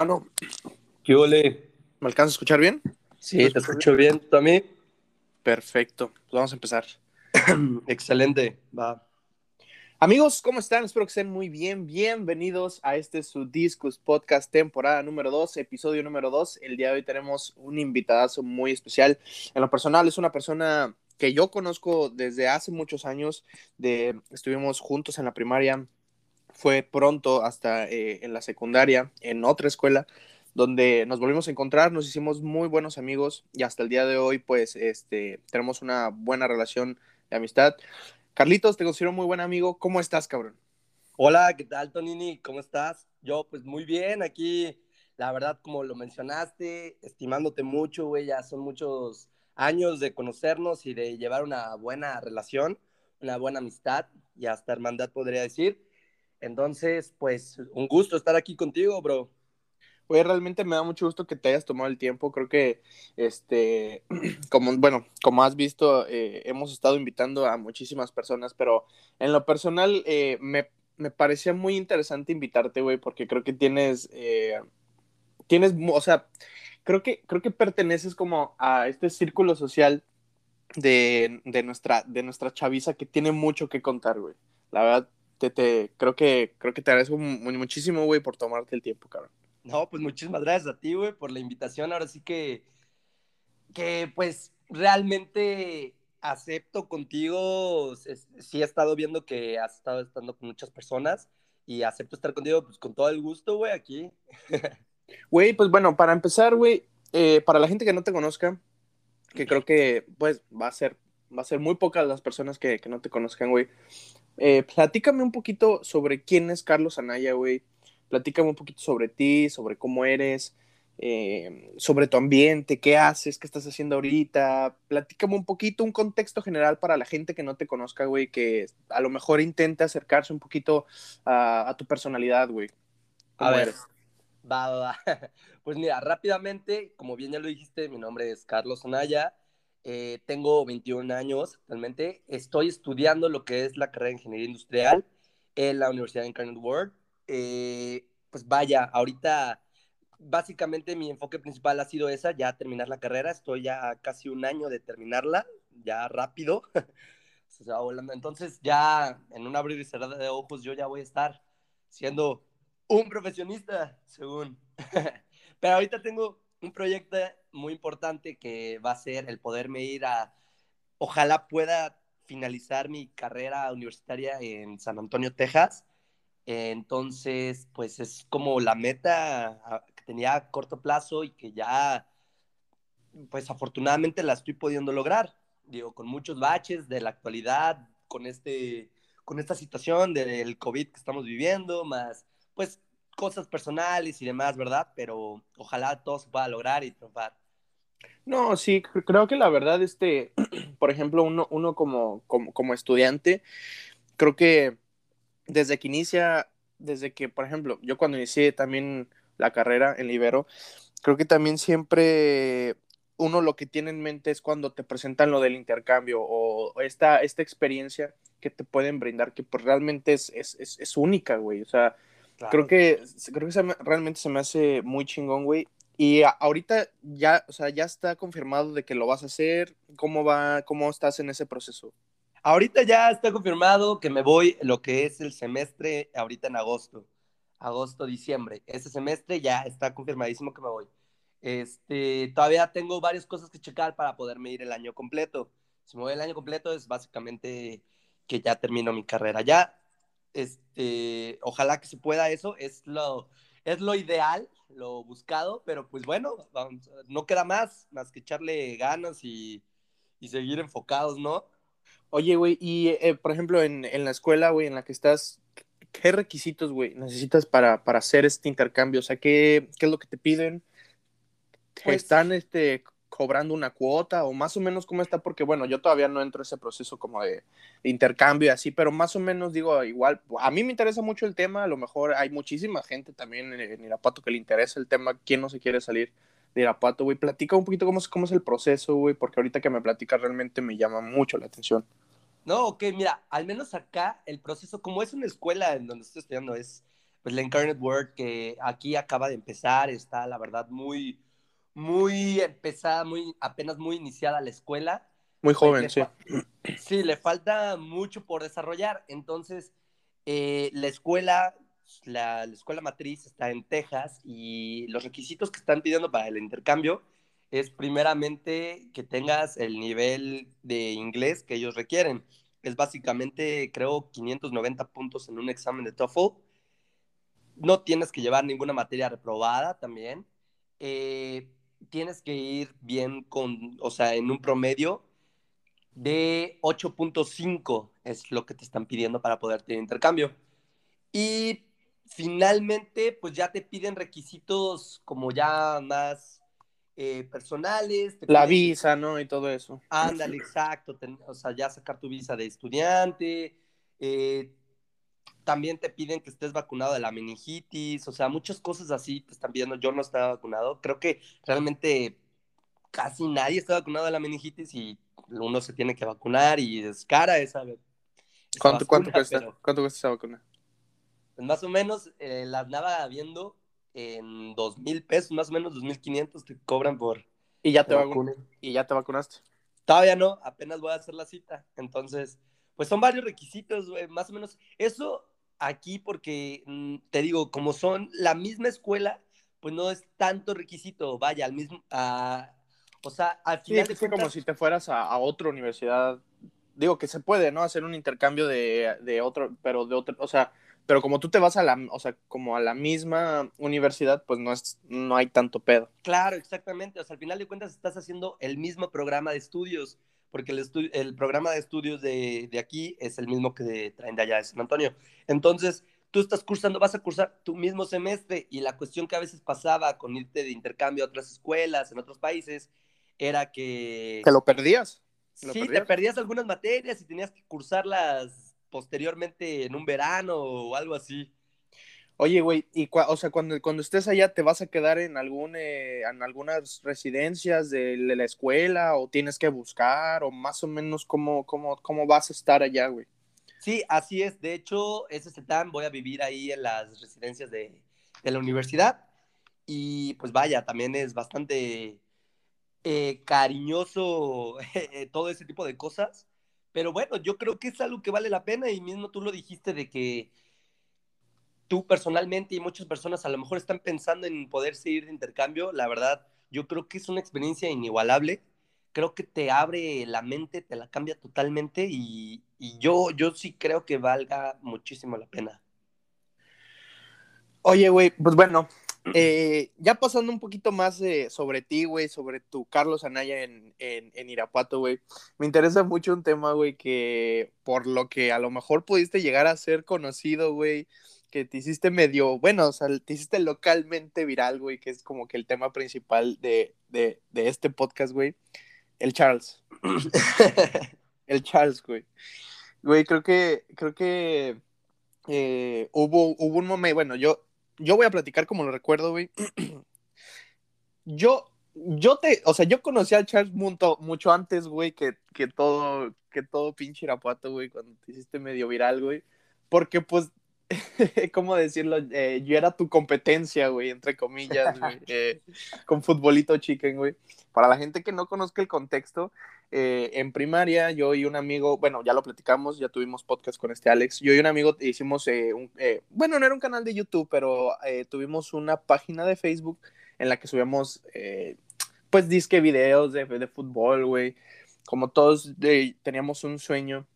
Ah, no. ¿Qué ole? ¿Me alcanzas a escuchar bien? Sí, te escucho bien. ¿Tú a mí? Perfecto. Pues vamos a empezar. Excelente. Va. Amigos, ¿cómo están? Espero que estén muy bien. Bienvenidos a este su Discus Podcast temporada número 2, episodio número 2. El día de hoy tenemos un invitadazo muy especial. En lo personal es una persona que yo conozco desde hace muchos años. De, estuvimos juntos en la primaria. Fue pronto hasta eh, en la secundaria, en otra escuela, donde nos volvimos a encontrar, nos hicimos muy buenos amigos y hasta el día de hoy, pues, este, tenemos una buena relación de amistad. Carlitos, te considero muy buen amigo. ¿Cómo estás, cabrón? Hola, ¿qué tal, Tonini? ¿Cómo estás? Yo, pues muy bien, aquí, la verdad, como lo mencionaste, estimándote mucho, güey, ya son muchos años de conocernos y de llevar una buena relación, una buena amistad y hasta hermandad, podría decir. Entonces, pues, un gusto estar aquí contigo, bro. Oye, realmente me da mucho gusto que te hayas tomado el tiempo. Creo que, este, como, bueno, como has visto, eh, hemos estado invitando a muchísimas personas, pero en lo personal eh, me, me, parecía muy interesante invitarte, güey, porque creo que tienes, eh, tienes, o sea, creo que, creo que perteneces como a este círculo social de, de, nuestra, de nuestra chaviza que tiene mucho que contar, güey. La verdad, te, te, creo que, creo que te agradezco muchísimo, güey, por tomarte el tiempo, cabrón. No, pues muchísimas gracias a ti, güey, por la invitación. Ahora sí que, que pues realmente acepto contigo. Sí he estado viendo que has estado estando con muchas personas y acepto estar contigo pues con todo el gusto, güey, aquí. Güey, pues bueno, para empezar, güey, eh, para la gente que no te conozca, que creo que pues va a ser, va a ser muy pocas las personas que, que no te conozcan, güey. Eh, platícame un poquito sobre quién es Carlos Anaya, güey platícame un poquito sobre ti, sobre cómo eres, eh, sobre tu ambiente, qué haces, qué estás haciendo ahorita. Platícame un poquito, un contexto general para la gente que no te conozca, güey, que a lo mejor intente acercarse un poquito a, tu personalidad, güey. A ver, va, va, Pues mira, rápidamente, como bien ya lo dijiste, mi nombre es Carlos Anaya. Eh, tengo 21 años actualmente. Estoy estudiando lo que es la carrera de Ingeniería Industrial en la Universidad de Incarnate World. Eh, pues vaya, ahorita básicamente mi enfoque principal ha sido esa, ya terminar la carrera, estoy ya casi un año de terminarla, ya rápido. Entonces ya en un abrir y cerrar de ojos yo ya voy a estar siendo un profesionista, según. Pero ahorita tengo un proyecto muy importante que va a ser el poderme ir a, ojalá pueda finalizar mi carrera universitaria en San Antonio, Texas entonces, pues es como la meta ah, que tenía a corto plazo y que ya, pues afortunadamente la estoy pudiendo lograr. Digo, con muchos baches de la actualidad, con, este, con esta situación del COVID que estamos viviendo, más pues cosas personales y demás, ¿verdad? Pero ojalá todo se pueda lograr y triunfar. No, sí, creo que la verdad, este, por ejemplo, uno, uno como, como, como estudiante, creo que desde que inicia, desde que, por ejemplo, yo cuando inicié también la carrera en Libero, creo que también siempre uno lo que tiene en mente es cuando te presentan lo del intercambio o esta, esta experiencia que te pueden brindar, que pues realmente es, es, es, única, güey. O sea, creo que, creo que realmente se me hace muy chingón, güey. Y ahorita ya, o sea, ya está confirmado de que lo vas a hacer. ¿Cómo va, cómo estás en ese proceso? Ahorita ya está confirmado que me voy lo que es el semestre ahorita en agosto, agosto, diciembre. Ese semestre ya está confirmadísimo que me voy. Este, todavía tengo varias cosas que checar para poderme ir el año completo. Si me voy el año completo es básicamente que ya termino mi carrera. Ya, este, ojalá que se pueda eso, es lo, es lo ideal, lo buscado, pero pues bueno, no queda más, más que echarle ganas y, y seguir enfocados, ¿no? Oye, güey, y eh, por ejemplo, en, en, la escuela, güey, en la que estás, ¿qué requisitos, güey, necesitas para, para, hacer este intercambio? O sea, ¿qué, qué es lo que te piden? Pues, ¿Están este, cobrando una cuota o más o menos cómo está? Porque, bueno, yo todavía no entro en ese proceso como de, intercambio así, pero más o menos digo, igual, a mí me interesa mucho el tema, a lo mejor hay muchísima gente también en, en Irapato que le interesa el tema, ¿quién no se quiere salir? de Irapuato, güey. Platica un poquito cómo es, cómo es el proceso, güey, porque ahorita que me platicas realmente me llama mucho la atención. No, ok, mira, al menos acá el proceso, como es una escuela en donde estoy estudiando, es pues la Incarnate Word que aquí acaba de empezar, está la verdad muy, muy empezada, muy, apenas muy iniciada la escuela. Muy Pues, joven, sí. Sí, le falta mucho por desarrollar. Entonces, eh, la escuela, la, la escuela matriz está en Texas y los requisitos que están pidiendo para el intercambio es primeramente que tengas el nivel de inglés que ellos requieren. Es básicamente, creo, 590 puntos en un examen de TOEFL. No tienes que llevar ninguna materia reprobada también. Eh, tienes que ir bien con, o sea, en un promedio de 8.5 es lo que te están pidiendo para poder tener intercambio. Y finalmente, pues ya te piden requisitos como ya más eh, personales. La piden- visa, ¿no? Y todo eso. Ándale, exacto. ten- o sea, ya sacar tu visa de estudiante. eh, también te piden que estés vacunado de la meningitis. O sea, muchas cosas así te están pidiendo. Yo no estaba vacunado. Creo que realmente casi nadie está vacunado de la meningitis y uno se tiene que vacunar y es cara esa. esa ¿Cuánto, cuánto vacuna, cuesta? pero, ¿Cuánto cuesta esa vacuna? pues, más o menos eh, la andaba viendo en dos mil pesos, más o menos dos mil quinientos te cobran por Y ya te, y ya te vacunaste. Todavía no, apenas voy a hacer la cita. Entonces, pues son varios requisitos, güey, más o menos. Eso aquí porque, mm, te digo, como son la misma escuela, pues no es tanto requisito, vaya, al mismo, a- o sea, al Sí, final es de que como cuentas, si te fueras a, a otra universidad. Digo que se puede, ¿no? Hacer un intercambio de, de otro, pero de otro, o sea, pero como tú te vas a la, o sea, como a la misma universidad, pues no es, no hay tanto pedo. claro, exactamente, o sea, al final de cuentas estás haciendo el mismo programa de estudios, porque el, el programa de estudios de, de aquí es el mismo que de- traen de allá de San Antonio. Entonces, tú estás cursando, vas a cursar tu mismo semestre y la cuestión que a veces pasaba con irte de intercambio a otras escuelas en otros países era que ¿Te lo perdías? lo sí, te perdías algunas materias y tenías que cursarlas posteriormente en un verano o algo así. Oye, güey, y cua- o sea, cuando, cuando estés allá, ¿te vas a quedar en algún eh, en algunas residencias de la escuela o tienes que buscar o más o menos cómo, cómo, cómo vas a estar allá, güey? Sí, así es. De hecho, ese CETAM voy a vivir ahí en las residencias de, de la universidad. Y pues vaya, también es bastante eh, cariñoso eh, todo ese tipo de cosas. Pero bueno, yo creo que es algo que vale la pena y mismo tú lo dijiste de que tú personalmente y muchas personas a lo mejor están pensando en poderse ir de intercambio. La verdad, yo creo que es una experiencia inigualable. Creo que te abre la mente, te la cambia totalmente y, y yo, yo sí creo que valga muchísimo la pena. Oye, güey, pues bueno, eh, ya pasando un poquito más eh, sobre ti, güey, sobre tu Carlos Anaya en, en, en Irapuato, güey, me interesa mucho un tema, güey, que por lo que a lo mejor pudiste llegar a ser conocido, güey, que te hiciste medio, bueno, o sea, te hiciste localmente viral, güey, que es como que el tema principal de, de, de este podcast, güey, el Charles. El Charles, güey. Güey, creo que, creo que eh, hubo, hubo un momento, bueno, yo, yo voy a platicar como lo recuerdo, güey. yo, yo te, o sea, yo conocí al Charles mucho, mucho antes, güey, que, que todo, que todo pinche Irapuato, güey, cuando te hiciste medio viral, güey. Porque, pues, ¿cómo decirlo? Eh, yo era tu competencia, güey, entre comillas, güey, eh, con futbolito chicken, güey. Para la gente que no conozca el contexto, eh, en primaria yo y un amigo, bueno, ya lo platicamos, ya tuvimos podcast con este Alex, yo y un amigo hicimos, eh, un, bueno, no era un canal de YouTube, pero tuvimos una página de Facebook en la que subíamos, pues, disque videos de, de fútbol, güey. Como todos teníamos un sueño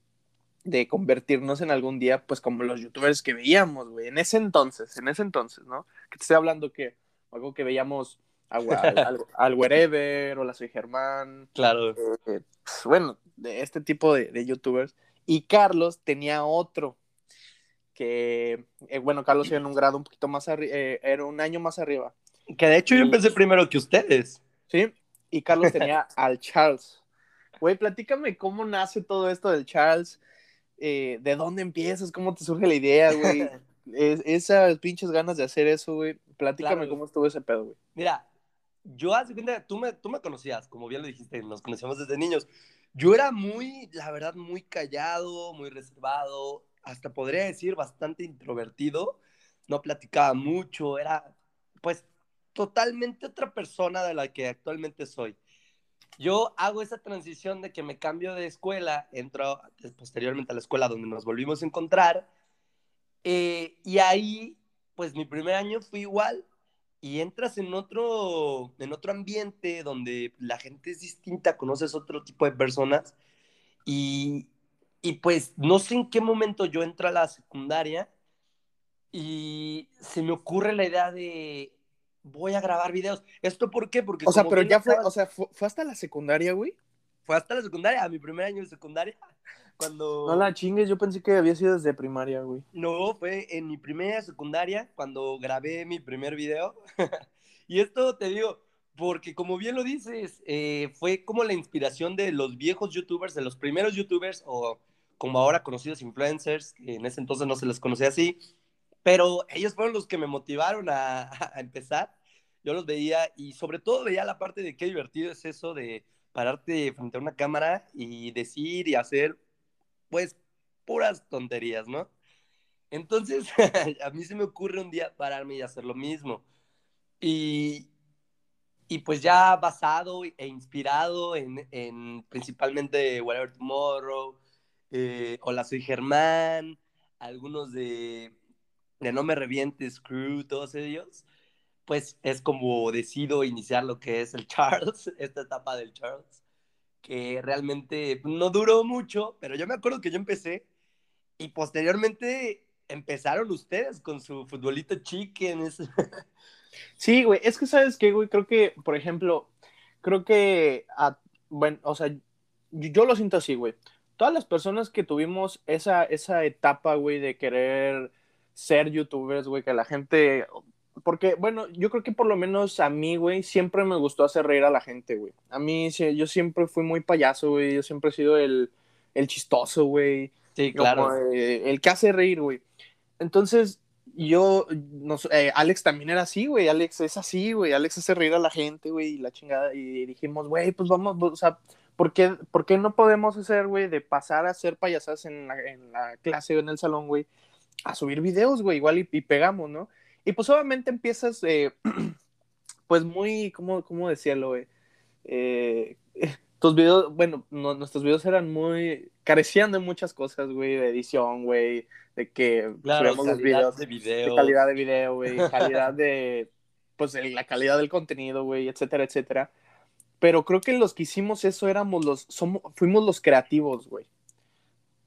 de convertirnos en algún día, pues, como los youtubers que veíamos, güey, en ese entonces, en ese entonces, ¿no? Que te estoy hablando que algo que veíamos al, al, al Wherever, Hola Soy Germán, Claro. eh, pues, bueno, de este tipo de, de, youtubers. Y Carlos tenía otro que, eh, bueno, Carlos era en un grado un poquito más arriba, eh, era un año más arriba. Que de hecho yo empecé primero que ustedes. Sí, y Carlos tenía al Charles. Güey, platícame cómo nace todo esto del Charles, eh, de dónde empiezas, cómo te surge la idea, güey. Es, esas pinches ganas de hacer eso, güey. Platícame claro, cómo estuvo ese pedo, güey. Mira, yo hace cuenta, tú me, tú me conocías, como bien lo dijiste, nos conocíamos desde niños. Yo era muy, la verdad, muy callado, muy reservado, hasta podría decir bastante introvertido. no platicaba mucho, era pues totalmente otra persona de la que actualmente soy. Yo hago esa transición de que me cambio de escuela, entro posteriormente a la escuela donde nos volvimos a encontrar, eh, y ahí, pues mi primer año fue igual, y entras en otro, en otro ambiente donde la gente es distinta, conoces otro tipo de personas, y, y pues no sé en qué momento yo entro a la secundaria y se me ocurre la idea de voy a grabar videos. ¿Esto por qué? Porque o sea, pero ya fue, o sea, fue, hasta la secundaria, güey. Fue hasta la secundaria, a mi primer año de secundaria. Cuando... No la chingues, yo pensé que había sido desde primaria, güey. No, fue en mi primera secundaria cuando grabé mi primer video. y esto te digo, porque como bien lo dices, eh, fue como la inspiración de los viejos youtubers, de los primeros youtubers, o como ahora conocidos influencers, que en ese entonces no se les conocía así, pero ellos fueron los que me motivaron a, empezar. Yo los veía y sobre todo veía la parte de qué divertido es eso de pararte frente a una cámara y decir y hacer, pues, puras tonterías, ¿no? Entonces, a mí se me ocurre un día pararme y hacer lo mismo. Y, y pues ya basado e inspirado en, en principalmente Whatever Tomorrow, eh, Hola Soy Germán, algunos de de No Me Revientes Crew, todos ellos, pues es como decido iniciar lo que es el Charles, esta etapa del Charles, que realmente no duró mucho, pero yo me acuerdo que yo empecé y posteriormente empezaron ustedes con su futbolito chicken. Sí, güey, es que sabes qué, güey, creo que, por ejemplo, creo que, bueno, o sea, yo lo siento así, güey. Todas las personas que tuvimos esa, esa etapa, güey, de querer ser youtubers, güey, que la gente... Porque, bueno, yo creo que por lo menos a mí, güey, siempre me gustó hacer reír a la gente, güey. A mí, yo siempre fui muy payaso, güey. Yo siempre he sido el, el chistoso, güey. Sí, claro. Eh, el que hace reír, güey. Entonces, yo, no, eh, Alex también era así, güey. Alex es así, güey. Alex hace reír a la gente, güey, y la chingada. Y dijimos, güey, pues vamos, o sea, ¿por qué, ¿por qué no podemos hacer, güey, de pasar a hacer payasadas en la, en la clase o en el salón, güey? A subir videos, güey, igual y, pegamos, ¿no? Y pues obviamente empiezas, eh, pues muy, ¿cómo, cómo decirlo, güey? Eh, tus videos, bueno, nuestros videos eran muy, carecían de muchas cosas, güey, de edición, güey, de que claro, los videos, de, video. calidad de video, güey, calidad de, pues la calidad del contenido, güey, etcétera, etcétera. Pero creo que los que hicimos eso éramos los, somos, fuimos los creativos, güey.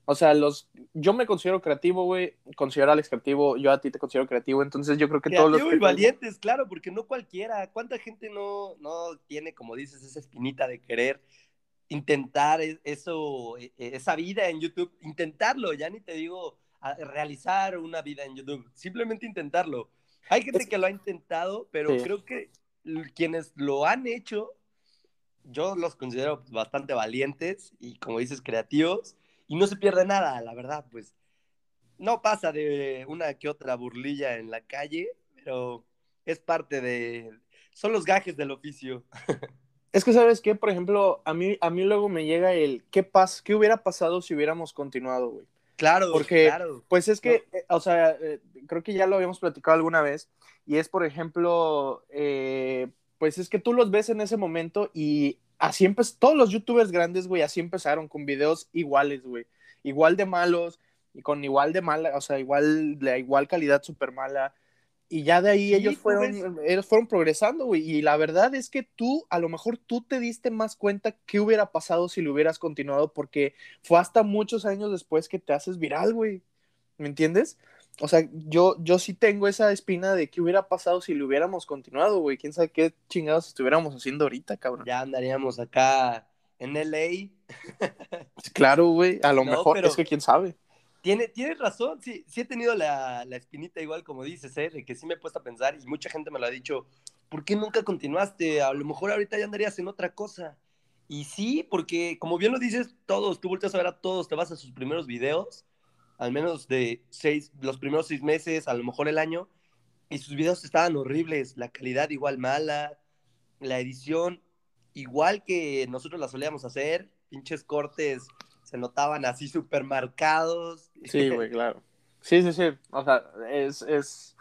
O sea, los, yo me considero creativo, güey, considero a Alex creativo, yo a ti te considero creativo, entonces yo creo que todos los... y valientes, claro, porque no cualquiera, ¿cuánta gente no, no tiene, como dices, esa espinita de querer intentar e, eso, e, e, esa vida en YouTube, intentarlo, ya ni te digo realizar una vida en YouTube, simplemente intentarlo. Hay gente que lo ha intentado, pero creo que quienes lo han hecho, yo los considero bastante valientes y, como dices, creativos y no se pierde nada, la verdad, pues no pasa de una que otra burlilla en la calle, pero es parte de, son los gajes del oficio. Es que, ¿sabes qué? Por ejemplo, a mí, a mí luego me llega el, ¿qué, pas ¿qué hubiera pasado si hubiéramos continuado, güey? Claro, porque, claro. pues es que, eh, o sea, eh, creo que ya lo habíamos platicado alguna vez, y es, por ejemplo, eh, pues es que tú los ves en ese momento y así empezó, todos los youtubers grandes, güey, así empezaron con videos iguales, güey, igual de malos y con igual de mala, o sea, igual de igual calidad súper mala. Y ya de ahí ellos fueron, ellos fueron progresando, güey. Y la verdad es que tú, a lo mejor tú te diste más cuenta qué hubiera pasado si lo hubieras continuado, porque fue hasta muchos años después que te haces viral, güey. ¿Me entiendes? O sea, yo, yo sí tengo esa espina de qué hubiera pasado si lo hubiéramos continuado, güey. Quién sabe qué chingados estuviéramos haciendo ahorita, cabrón. Ya andaríamos acá en LA. claro, güey. A lo mejor es que quién sabe. Tiene, tienes razón, sí, sí he tenido la, la, espinita igual como dices, ¿eh? de que sí me he puesto a pensar y mucha gente me lo ha dicho, ¿por qué nunca continuaste? A lo mejor ahorita ya andarías en otra cosa. Y sí, porque como bien lo dices, todos, tú volteas a ver a todos, te vas a sus primeros videos al menos de seis, los primeros seis meses, a lo mejor el año, y sus videos estaban horribles, la calidad igual mala, la edición igual que nosotros la solíamos hacer, pinches cortes se notaban así súper marcados. Sí, güey, claro. Sí, sí, sí, o sea, es, es,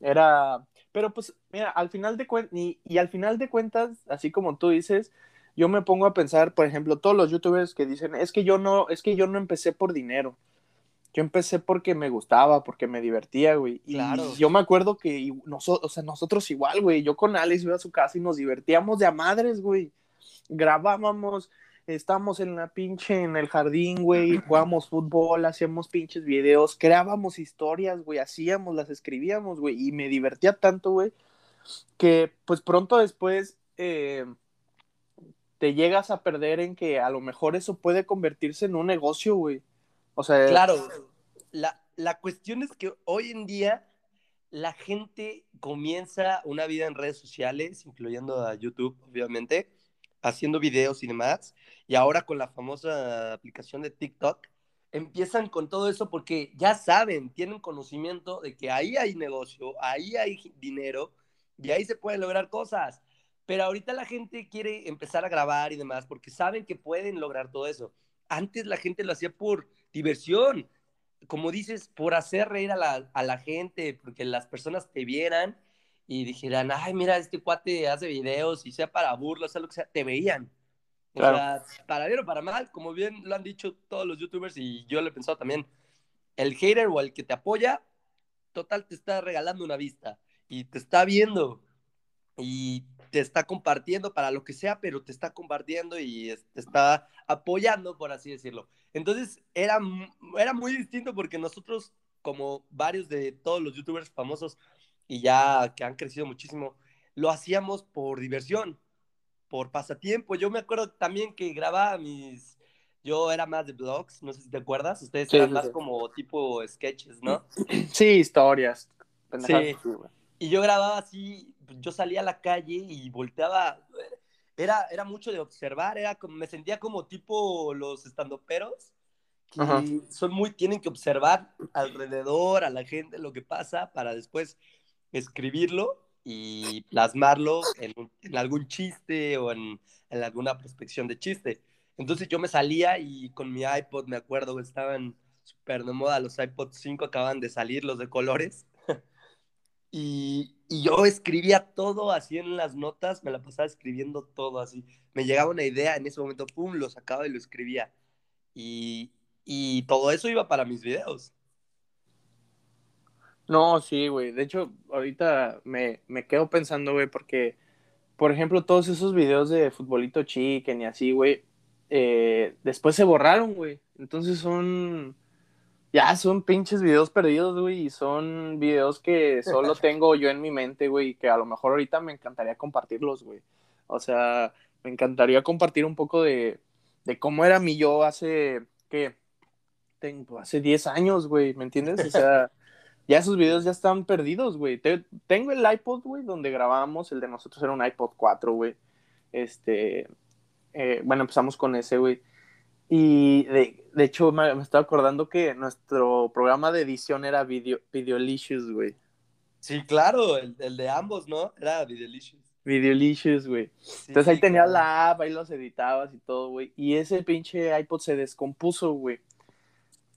Era, pero pues, mira, al final de cuentas, y, y al final de cuentas, así como tú dices, yo me pongo a pensar, por ejemplo, todos los youtubers que dicen, es que yo no, es que yo no empecé por dinero. Yo empecé porque me gustaba, porque me divertía, güey. Y Claro. yo me acuerdo que nosotros, o sea, nosotros igual, güey. Yo con Alex iba a su casa y nos divertíamos de a madres, güey. Grabábamos, estábamos en la pinche, en el jardín, güey. Jugábamos fútbol, hacíamos pinches videos, creábamos historias, güey. Hacíamos, las escribíamos, güey. Y me divertía tanto, güey, que pues pronto después eh, te llegas a perder en que a lo mejor eso puede convertirse en un negocio, güey. O sea, Claro, la, la cuestión es que hoy en día la gente comienza una vida en redes sociales, incluyendo a YouTube, obviamente, haciendo videos y demás, y ahora con la famosa aplicación de TikTok, empiezan con todo eso porque ya saben, tienen conocimiento de que ahí hay negocio, ahí hay dinero, y ahí se pueden lograr cosas. Pero ahorita la gente quiere empezar a grabar y demás porque saben que pueden lograr todo eso. Antes la gente lo hacía por diversión, como dices, por hacer reír a la, a la gente, porque las personas te vieran y dijeran, ay, mira, este cuate hace videos y sea para burlas, sea lo que sea, te veían. O Claro. sea, para bien o para mal, como bien lo han dicho todos los youtubers y yo lo he pensado también, el hater o el que te apoya, total te está regalando una vista y te está viendo y te está compartiendo para lo que sea, pero te está compartiendo y te está apoyando, por así decirlo. Entonces era, era muy distinto porque nosotros, como varios de todos los youtubers famosos y ya que han crecido muchísimo, lo hacíamos por diversión, por pasatiempo. Yo me acuerdo también que grababa mis... Yo era más de vlogs, no sé si te acuerdas, ustedes Sí, eran sí, más sí. como tipo sketches, ¿no? sí, historias. Sí. Y yo grababa así, yo salía a la calle y volteaba. Era, era mucho de observar, era como, me sentía como tipo los estandoperos, que Ajá. son muy, tienen que observar alrededor a la gente lo que pasa para después escribirlo y plasmarlo en, algún chiste o en, en alguna prospección de chiste. Entonces yo me salía y con mi iPod, me acuerdo, estaban súper de moda, los iPod 5 acaban de salir, los de colores. Y, y yo escribía todo así en las notas, me la pasaba escribiendo todo así. Me llegaba una idea, en ese momento, pum, lo sacaba y lo escribía. Y, y todo eso iba para mis videos. No, sí, güey. De hecho, ahorita me, me quedo pensando, güey, porque, por ejemplo, todos esos videos de futbolito chicken y así, güey, eh, después se borraron, güey. Entonces son, ya son pinches videos perdidos, güey, y son videos que solo tengo yo en mi mente, güey, y que a lo mejor ahorita me encantaría compartirlos, güey. O sea, me encantaría compartir un poco de, de cómo era mi yo hace, ¿qué? Tengo, hace 10 años, güey, ¿me entiendes? O sea... Ya esos videos ya están perdidos, güey. Te- tengo el iPod, güey, donde grabábamos. El de nosotros era un iPod 4, güey. Este. eh, bueno, empezamos con ese, güey. Y de, de hecho, me, me estaba acordando que nuestro programa de edición era Video, Videolicious, güey. Sí, claro, el, el de ambos, ¿no? Era Videolicious. Videolicious, güey. Sí, Entonces ahí tenías claro. la app, ahí los editabas y todo, güey. Y ese pinche iPod se descompuso, güey.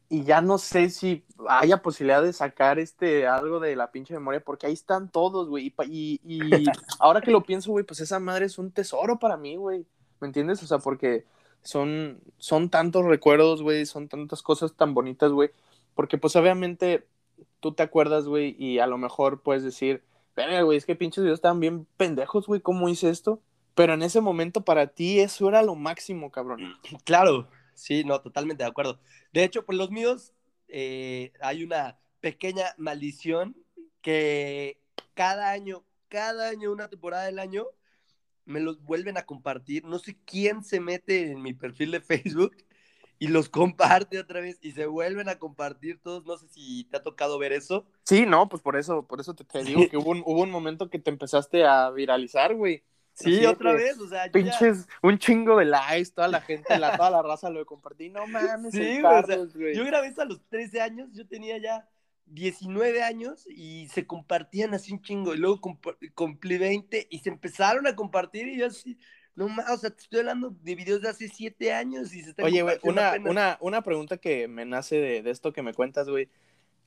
Y ya no sé si haya posibilidad de sacar este algo de la pinche memoria, porque ahí están todos, güey. Y, y, y ahora que lo pienso, güey, pues esa madre es un tesoro para mí, güey. ¿Me entiendes? O sea, porque son, son tantos recuerdos, güey, son tantas cosas tan bonitas, güey. Porque pues obviamente tú te acuerdas, güey, y a lo mejor puedes decir, verga, güey, es que pinches videos estaban bien pendejos, güey, ¿cómo hice esto? Pero en ese momento para ti eso era lo máximo, cabrón. Claro, sí, no, totalmente de acuerdo. De hecho, por los míos eh, hay una pequeña maldición que cada año, cada año, una temporada del año, me los vuelven a compartir. No sé quién se mete en mi perfil de Facebook y los comparte otra vez y se vuelven a compartir todos. No sé si te ha tocado ver eso. Sí, no, pues por eso, por eso te, te digo que hubo un, hubo un momento que te empezaste a viralizar, güey. Sí, Así otra vez, o sea, ya- Pinches, un chingo de likes, toda la gente, la, toda la raza lo compartí. No mames, Sí, el güey, o sea, Carlos, güey. Yo grabé eso a los 13 años, yo tenía ya 19 años y se compartían así un chingo. Y luego cumplí 20 y se empezaron a compartir y yo así, no más, o sea, te estoy hablando de videos de hace 7 años y se están Oye, güey, una, apenas. una, una pregunta que me nace de, de esto que me cuentas, güey.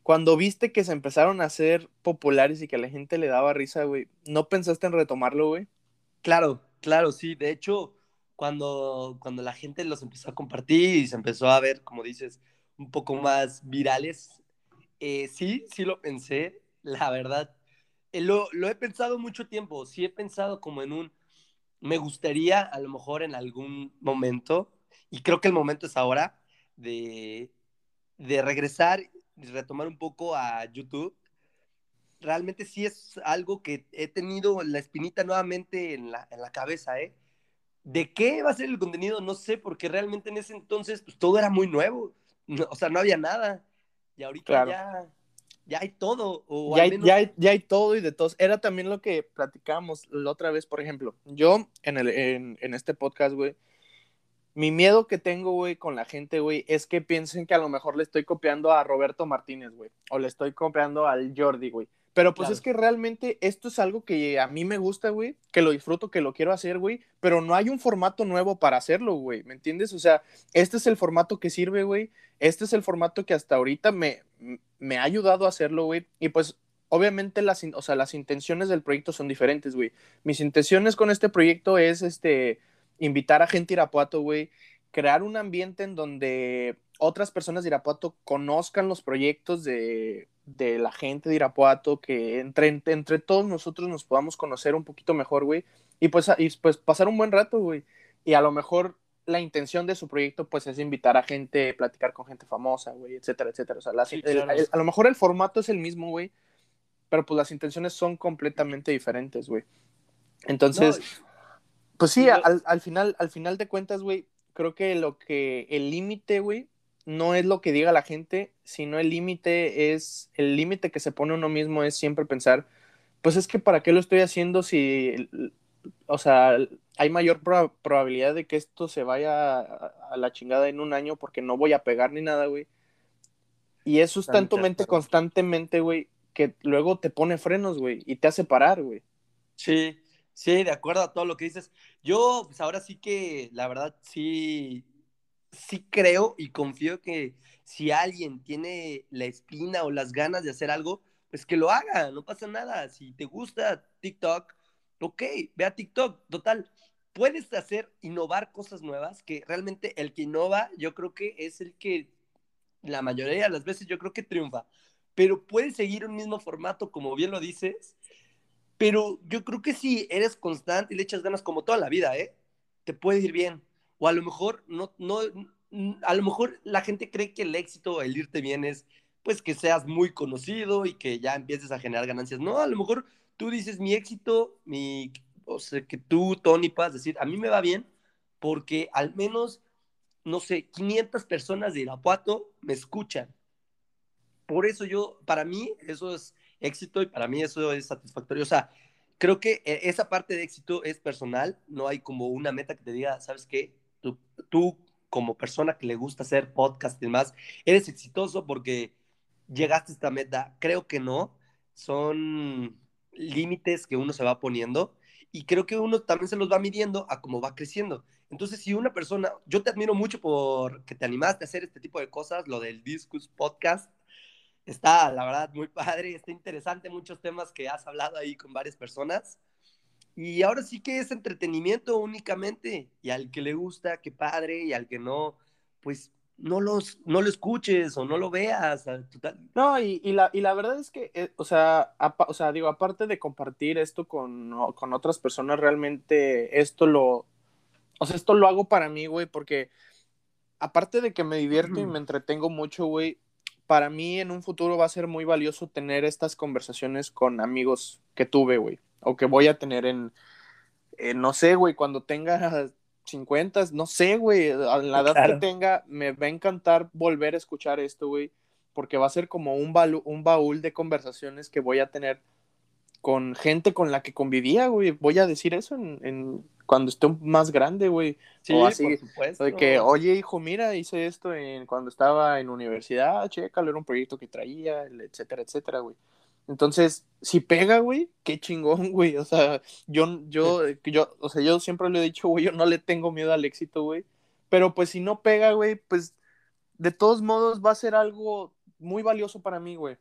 cuando viste que se empezaron a hacer populares y que a la gente le daba risa, güey, ¿no pensaste en retomarlo, güey? Claro, claro, sí. De hecho, cuando, cuando la gente los empezó a compartir y se empezó a ver, como dices, un poco más virales, eh, sí, sí lo pensé, la verdad. Eh, lo, lo he pensado mucho tiempo, sí he pensado como en un, me gustaría a lo mejor en algún momento, y creo que el momento es ahora, de, de regresar y retomar un poco a YouTube. Realmente sí es algo que he tenido la espinita nuevamente en la, en la cabeza, ¿eh? ¿De qué va a ser el contenido? No sé, porque realmente en ese entonces pues, todo era muy nuevo. o sea, no había nada. Y ahorita ya, ya hay todo. O ya, hay, ya, hay, ya, hay, todo y de todos. Era también lo que platicábamos la otra vez, por ejemplo. Yo en, el, en, en este podcast, güey, mi miedo que tengo, güey, con la gente, güey, es que piensen que a lo mejor le estoy copiando a Roberto Martínez, güey, o le estoy copiando al Jordi, güey. Pero pues es que realmente esto es algo que a mí me gusta, güey, que lo disfruto, que lo quiero hacer, güey, pero no hay un formato nuevo para hacerlo, güey, ¿me entiendes? O sea, este es el formato que sirve, güey, este es el formato que hasta ahorita me, me ha ayudado a hacerlo, güey, y pues obviamente las, o sea, las intenciones del proyecto son diferentes, güey. Mis intenciones con este proyecto es, este, invitar a gente de Irapuato, güey, crear un ambiente en donde otras personas de Irapuato conozcan los proyectos de, la gente de Irapuato, que entre, entre todos nosotros nos podamos conocer un poquito mejor, güey, y pues, y pues pasar un buen rato, güey. Y a lo mejor la intención de su proyecto, pues, es invitar a gente, platicar con gente famosa, güey, etcétera, etcétera. O sea, a lo mejor el formato es el mismo, güey, pero pues las intenciones son completamente diferentes, güey. Entonces, pues sí, al, final, al final de cuentas, güey, creo que lo que el límite, güey, no es lo que diga la gente, sino el límite es, el límite que se pone uno mismo es siempre pensar, pues es que para qué lo estoy haciendo si, o sea, hay mayor probabilidad de que esto se vaya a, la chingada en un año porque no voy a pegar ni nada, güey. Y eso es tanto mente constantemente, güey, que luego te pone frenos, güey, y te hace parar, güey. Sí, Sí, de acuerdo a todo lo que dices. Yo, pues ahora sí que, la verdad, sí, sí creo y confío que si alguien tiene la espina o las ganas de hacer algo, pues que lo haga, no pasa nada. Si te gusta TikTok, ok, ve a TikTok, total. Puedes hacer, innovar cosas nuevas, que realmente el que innova, yo creo que es el que la mayoría de las veces yo creo que triunfa. Pero puedes seguir un mismo formato, como bien lo dices, pero yo creo que si eres constante y le echas ganas como toda la vida, ¿eh? Te puede ir bien. O a lo mejor no, no, a lo mejor la gente cree que el éxito, el irte bien es pues que seas muy conocido y que ya empieces a generar ganancias. No, a lo mejor tú dices mi éxito, mi, o sea, que tú, Tony, puedas decir, a mí me va bien porque al menos, no sé, 500 personas de Irapuato me escuchan. Por eso yo, para mí, eso es éxito y para mí eso es satisfactorio. O sea, creo que eh, esa parte de éxito es personal, no hay como una meta que te diga, ¿sabes qué? Tú, como persona que le gusta hacer podcast y demás, eres exitoso porque llegaste a esta meta. Creo que no, son límites que uno se va poniendo y creo que uno también se los va midiendo a cómo va creciendo. Entonces, si una persona, yo te admiro mucho por que te animaste a hacer este tipo de cosas, lo del Discus Podcast, está, la verdad, muy padre, está interesante muchos temas que has hablado ahí con varias personas. Y ahora sí que es entretenimiento únicamente. Y al que le gusta, qué padre, y al que no, pues no, los, no lo escuches o no lo veas. Total. No, y, y, la, y la verdad es que, eh, o, sea, o sea, digo, aparte de compartir esto con, con otras personas, realmente esto lo, o sea, esto lo hago para mí, güey, porque aparte de que me divierto y me entretengo mucho, güey, para mí en un futuro va a ser muy valioso tener estas conversaciones con amigos que tuve, güey, o que voy a tener en, no sé, güey, cuando tenga 50, no sé, güey, a la edad que tenga, me va a encantar volver a escuchar esto, güey, porque va a ser como un, un baúl de conversaciones que voy a tener con gente con la que convivía, güey. Voy a decir eso en, cuando esté más grande, güey. Sí, o así, por supuesto. De que, oye, hijo, mira, hice esto en, cuando estaba en universidad, chécalo, era un proyecto que traía, etcétera, etcétera, güey. Entonces, si pega, güey, qué chingón, güey. O sea, yo, yo, yo, o sea, yo siempre le he dicho, güey, yo no le tengo miedo al éxito, güey. Pero pues si no pega, güey, pues de todos modos va a ser algo muy valioso para mí, güey.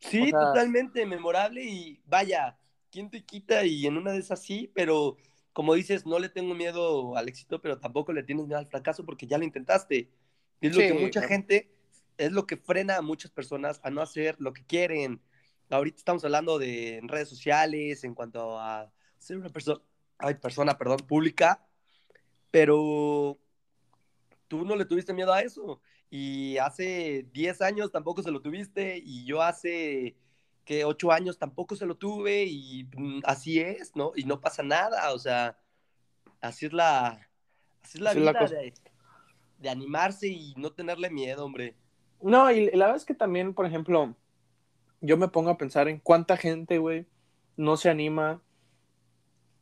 Sí, O sea- totalmente memorable y vaya, ¿quién te quita? Y en una de esas sí, pero como dices, no le tengo miedo al éxito, pero tampoco le tienes miedo al fracaso porque ya lo intentaste. Es lo que mucha gente, es lo que frena a muchas personas a no hacer lo que quieren. Ahorita estamos hablando de en redes sociales, en cuanto a ser una persona, ay, persona, perdón, pública, pero tú no le tuviste miedo a eso. Y hace 10 años tampoco se lo tuviste, y yo hace que 8 años tampoco se lo tuve, y mm, así es, ¿no? Y no pasa nada, o sea, así es la, así es la Así la vida de, de animarse y no tenerle miedo, hombre. No, y la verdad es que también, por ejemplo, yo me pongo a pensar en cuánta gente, güey, no se anima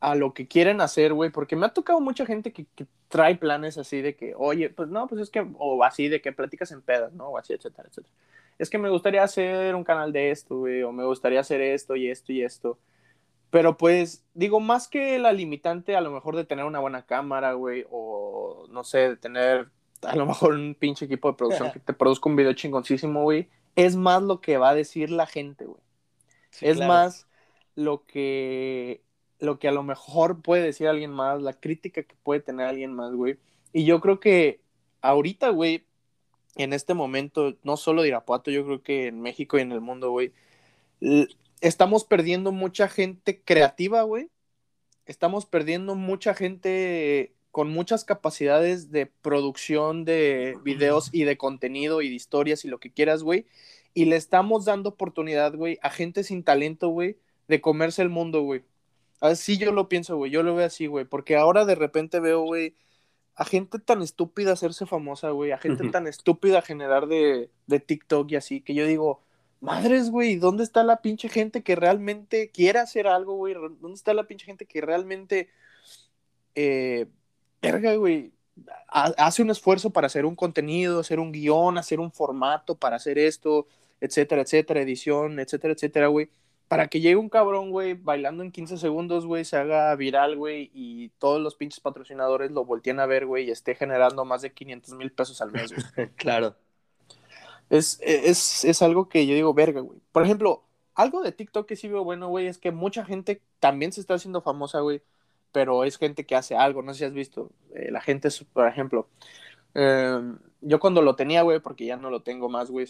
a lo que quieren hacer, güey, porque me ha tocado mucha gente que, que trae planes así de que, oye, pues no, pues es que, o así de que platicas en pedas, ¿no? O así, etcétera, etcétera. Es que me gustaría hacer un canal de esto, güey, o me gustaría hacer esto y esto y esto. Pero pues, digo, más que la limitante a lo mejor de tener una buena cámara, güey, o no sé, de tener a lo mejor un pinche equipo de producción que te produzca un video chingoncísimo, güey, es más lo que va a decir la gente, güey. Sí, es claro. más lo que lo que a lo mejor puede decir alguien más, la crítica que puede tener alguien más, güey. Y yo creo que ahorita, güey, en este momento, no solo de Irapuato, yo creo que en México y en el mundo, güey, estamos perdiendo mucha gente creativa, güey. Estamos perdiendo mucha gente con muchas capacidades de producción de videos y de contenido y de historias y lo que quieras, güey. Y le estamos dando oportunidad, güey, a gente sin talento, güey, de comerse el mundo, güey. Así yo lo pienso, güey. Yo lo veo así, güey. Porque ahora de repente veo, güey, a gente tan estúpida hacerse famosa, güey. A gente tan estúpida generar de, de TikTok y así. Que yo digo, madres, güey, ¿dónde está la pinche gente que realmente quiere hacer algo, güey? ¿Dónde está la pinche gente que realmente, eh, verga, güey, ha- hace un esfuerzo para hacer un contenido, hacer un guion, hacer un formato para hacer esto, etcétera, etcétera, edición, etcétera, etcétera, güey? Para que llegue un cabrón, güey, bailando en 15 segundos, güey, se haga viral, güey, y todos los pinches patrocinadores lo volteen a ver, güey, y esté generando más de 500 mil pesos al mes, güey. claro. Es, es, es algo que yo digo, verga, güey. Por ejemplo, algo de TikTok que sí veo bueno, güey, es que mucha gente también se está haciendo famosa, güey, pero es gente que hace algo, no sé si has visto. Eh, la gente, es, por ejemplo, eh, yo cuando lo tenía, güey, porque ya no lo tengo más, güey,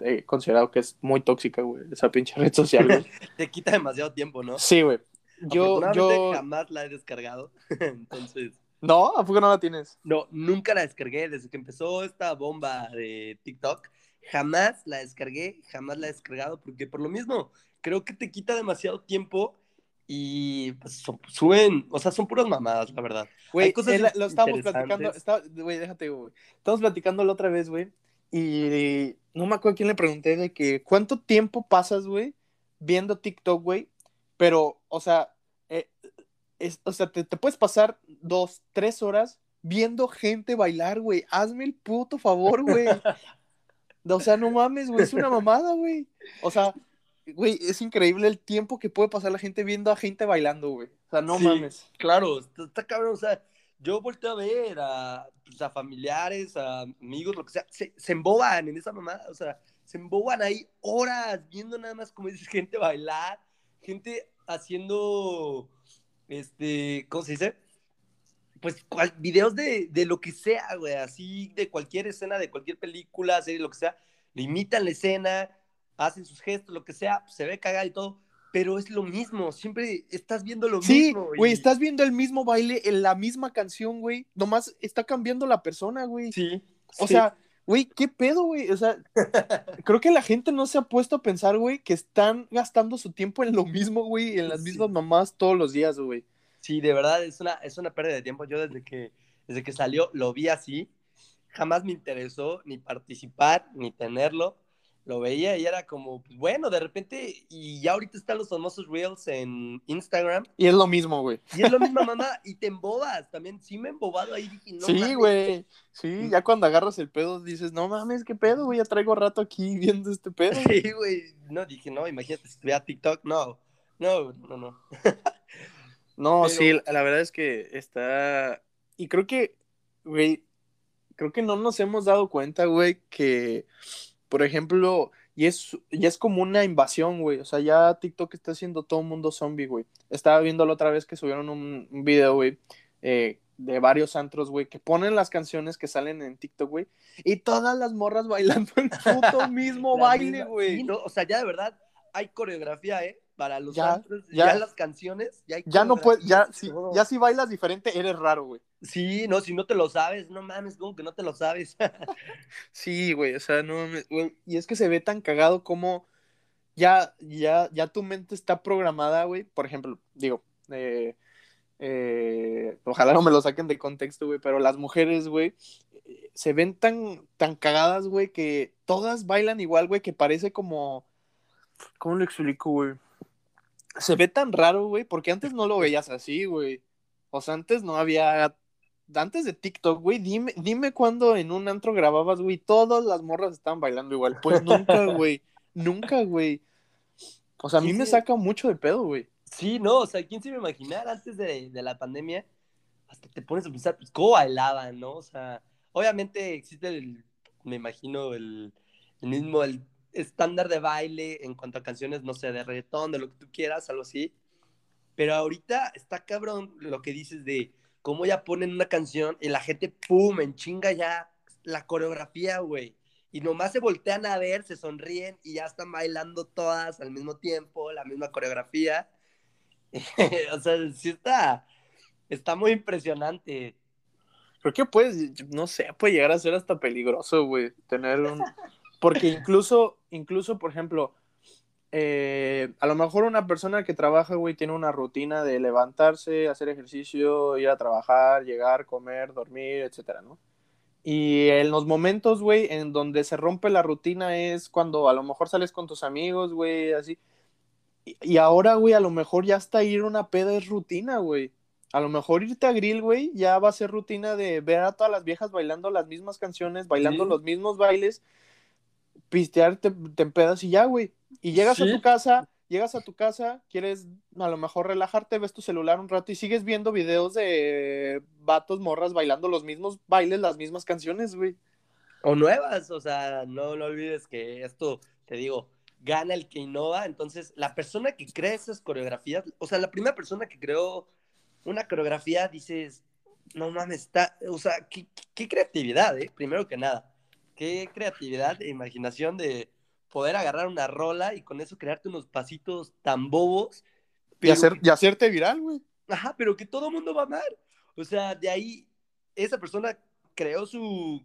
he considerado que es muy tóxica, güey, esa pinche red social, güey. Te quita demasiado tiempo, ¿no? Sí, güey. Yo, yo... jamás la he descargado. Entonces, ¿No? ¿A poco no la tienes? no, nunca la descargué desde que empezó esta bomba de TikTok. Jamás la descargué, jamás la he descargado, porque por lo mismo, creo que te quita demasiado tiempo y pues son- suben, o sea, son puras mamadas, la verdad. Güey, cosas lo estábamos platicando, está- güey, déjate, güey. Estamos platicando la otra vez, güey, y no me acuerdo quién le pregunté de que cuánto tiempo pasas, güey, viendo TikTok, güey, pero, o sea, eh, es- o sea, te, te puedes pasar dos, tres horas viendo gente bailar, güey. Hazme el puto favor, güey. O sea, no mames, güey, es una mamada, güey. O sea, güey, es increíble el tiempo que puede pasar la gente viendo a gente bailando, güey. O sea, no Sí, mames. Claro, está, está cabrón, o sea, yo volteo a ver a, pues, a familiares, a amigos, lo que sea, se, se emboban en esa mamada, o sea, se emboban ahí horas viendo nada más, como dices, gente bailar, gente haciendo, este, ¿cómo se dice? Pues cual- videos de, de lo que sea, güey, así de cualquier escena, de cualquier película, serie, lo que sea, le imitan la escena, hacen sus gestos, lo que sea, pues, se ve cagada y todo, pero es lo mismo, siempre estás viendo lo Sí, mismo. güey, y- estás viendo el mismo baile en la misma canción, güey. Nomás está cambiando la persona, güey. Sí. O sí. sea, güey, ¿qué pedo, güey? O sea, creo que la gente no se ha puesto a pensar, güey, que están gastando su tiempo en lo mismo, güey, en las Sí. mismas mamás todos los días, güey. Sí, de verdad es una, es una pérdida de tiempo. Yo desde que, desde que salió lo vi así. Jamás me interesó ni participar ni tenerlo. Lo veía y era como, pues, bueno, de repente, y ya ahorita están los famosos Reels en Instagram. Y es lo mismo, güey. Y es la misma mamá y te embobas también. Sí me he embobado ahí. Dije, no sí, mames. güey. Sí, ya cuando agarras el pedo dices, no mames, qué pedo, güey, ya traigo rato aquí viendo este pedo. güey". Sí, güey. No, dije, no, imagínate si tuviera TikTok. No, no, no, no. No, Pero- sí, la verdad es que está. Y creo que, güey, creo que no nos hemos dado cuenta, güey, que, por ejemplo, y es, y es como una invasión, güey. O sea, ya TikTok está haciendo todo el mundo zombie, güey. Estaba viendo la otra vez que subieron un, un video, güey, eh, de varios antros, güey, que ponen las canciones que salen en TikTok, güey, y todas las morras bailando el puto mismo baile, güey. o sea, ya de verdad hay coreografía, ¿eh? Para los Ya, antros, ya. ya, las canciones, ya hay Ya no puedes, ya, si, ya si bailas diferente, eres raro, güey. Sí, no, si no te lo sabes, no mames, como que no te lo sabes. Sí, güey, o sea, no mames, güey. Y es que se ve tan cagado como ya, ya, ya tu mente está programada, güey. Por ejemplo, digo, eh, eh, ojalá no me lo saquen de contexto, güey, pero las mujeres, güey, eh, se ven tan, tan cagadas, güey, que todas bailan igual, güey, que parece como, ¿cómo lo explico, güey? Se ve tan raro, güey, porque antes no lo veías así, güey. O sea, antes no había antes de TikTok, güey, dime, dime cuándo en un antro grababas, güey, todas las morras estaban bailando igual. Pues nunca, güey. nunca, güey. O sea, a mí Sí, me sí. saca mucho de pedo, güey. Sí, no, o sea, ¿quién se iba a imaginar antes de, de la pandemia? Hasta te pones a pensar, pues, ¿cómo bailaban, no? O sea, obviamente existe el, me imagino, el, el mismo, el estándar de baile en cuanto a canciones, no sé, de reggaetón, de lo que tú quieras, algo así. Pero ahorita está cabrón lo que dices de cómo ya ponen una canción y la gente, pum, en chinga ya la coreografía, güey. Y nomás se voltean a ver, se sonríen y ya están bailando todas al mismo tiempo, la misma coreografía. o sea, sí está, está muy impresionante. Creo que puedes, no sé, puede llegar a ser hasta peligroso, güey, tener un... Porque incluso, incluso, por ejemplo, eh, a lo mejor una persona que trabaja, güey, tiene una rutina de levantarse, hacer ejercicio, ir a trabajar, llegar, comer, dormir, etcétera, ¿no? Y en los momentos, güey, en donde se rompe la rutina es cuando a lo mejor sales con tus amigos, güey, así. Y, y ahora, güey, a lo mejor ya hasta ir a una peda es rutina, güey. A lo mejor irte a grill, güey, ya va a ser rutina de ver a todas las viejas bailando las mismas canciones, bailando Sí. los mismos bailes, pistear, te, te empedas y ya, güey. Y llegas a tu casa, llegas a tu casa, quieres a lo mejor relajarte, ves tu celular un rato y sigues viendo videos de vatos, morras bailando los mismos bailes, las mismas canciones, güey. O nuevas, o sea, no, no olvides que esto, te digo, gana el que innova. Entonces, la persona que crea esas coreografías, o sea, la primera persona que creó una coreografía, dices, no mames, está, o sea, qué, qué creatividad, ¿eh? Primero que nada, qué creatividad e imaginación de poder agarrar una rola y con eso crearte unos pasitos tan bobos. Y, hacer, y hacerte viral, güey. Ajá, pero que todo mundo va a amar. O sea, de ahí, esa persona creó su...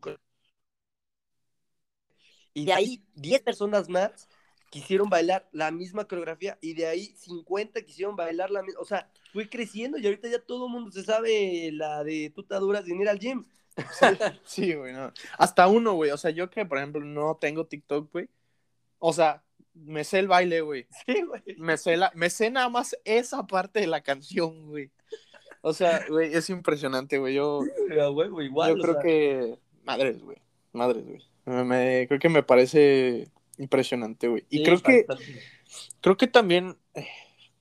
Y de ahí, 10 personas más quisieron bailar la misma coreografía y de ahí 50 quisieron bailar la misma. O sea, fue creciendo y ahorita ya todo el mundo se sabe la de tutaduras sin ir al gym. Sí, güey, no. Hasta uno, güey. O sea, yo que, por ejemplo, no tengo TikTok, güey. O sea, me sé el baile, güey. Sí, güey. Me sé, la, me sé nada más esa parte de la canción, güey. O sea, güey, es impresionante, güey. Yo, Pero, güey, güey, igual. yo creo sea, que. Madres, güey. Madres, güey. Me, me- creo que me parece impresionante, güey. Y sí, creo que, creo que también. eh,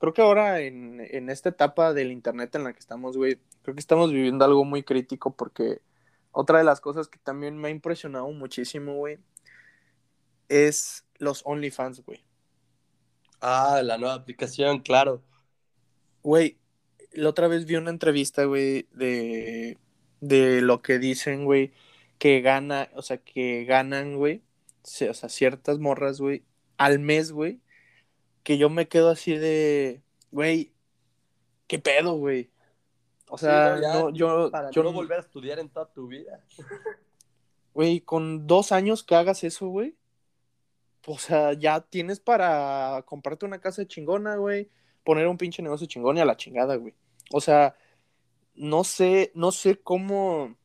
Creo que ahora en, en esta etapa del internet en la que estamos, güey, creo que estamos viviendo algo muy crítico porque otra de las cosas que también me ha impresionado muchísimo, güey, es los OnlyFans, güey. Ah, la nueva aplicación, claro. Güey, la otra vez vi una entrevista, güey, de, de lo que dicen, güey, que gana, o sea, que ganan, güey, o sea, ciertas morras, güey, al mes, güey, que yo me quedo así de, güey, ¿qué pedo, güey? O sea, Sí, no, yo, Para yo, no volver a estudiar en toda tu vida. güey, con dos años que hagas eso, güey, o sea, ya tienes para comprarte una casa chingona, güey, poner un pinche negocio chingón y a la chingada, güey. O sea, no sé, no sé cómo,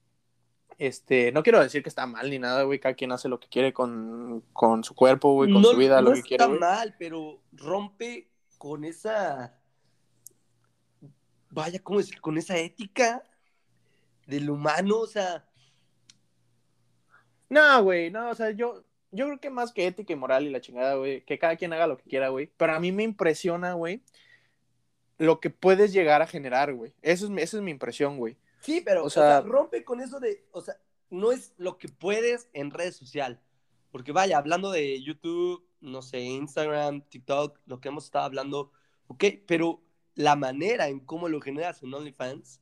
este, no quiero decir que está mal ni nada, güey, cada quien hace lo que quiere con, con su cuerpo, güey, con no, su vida, no lo que está quiere, güey. mal, pero rompe con esa. Vaya, ¿cómo decir? Con esa ética del humano, o sea. No, güey, no, o sea, yo, yo creo que más que ética y moral y la chingada, güey, que cada quien haga lo que quiera, güey, pero a mí me impresiona, güey, lo que puedes llegar a generar, güey. Eso es, esa es mi impresión, güey. Sí, pero O o sea, sea- rompe con eso de. O sea, no es lo que puedes en redes sociales. Porque vaya, hablando de YouTube, no sé, Instagram, TikTok, lo que hemos estado hablando, ok, pero la manera en cómo lo generas en OnlyFans,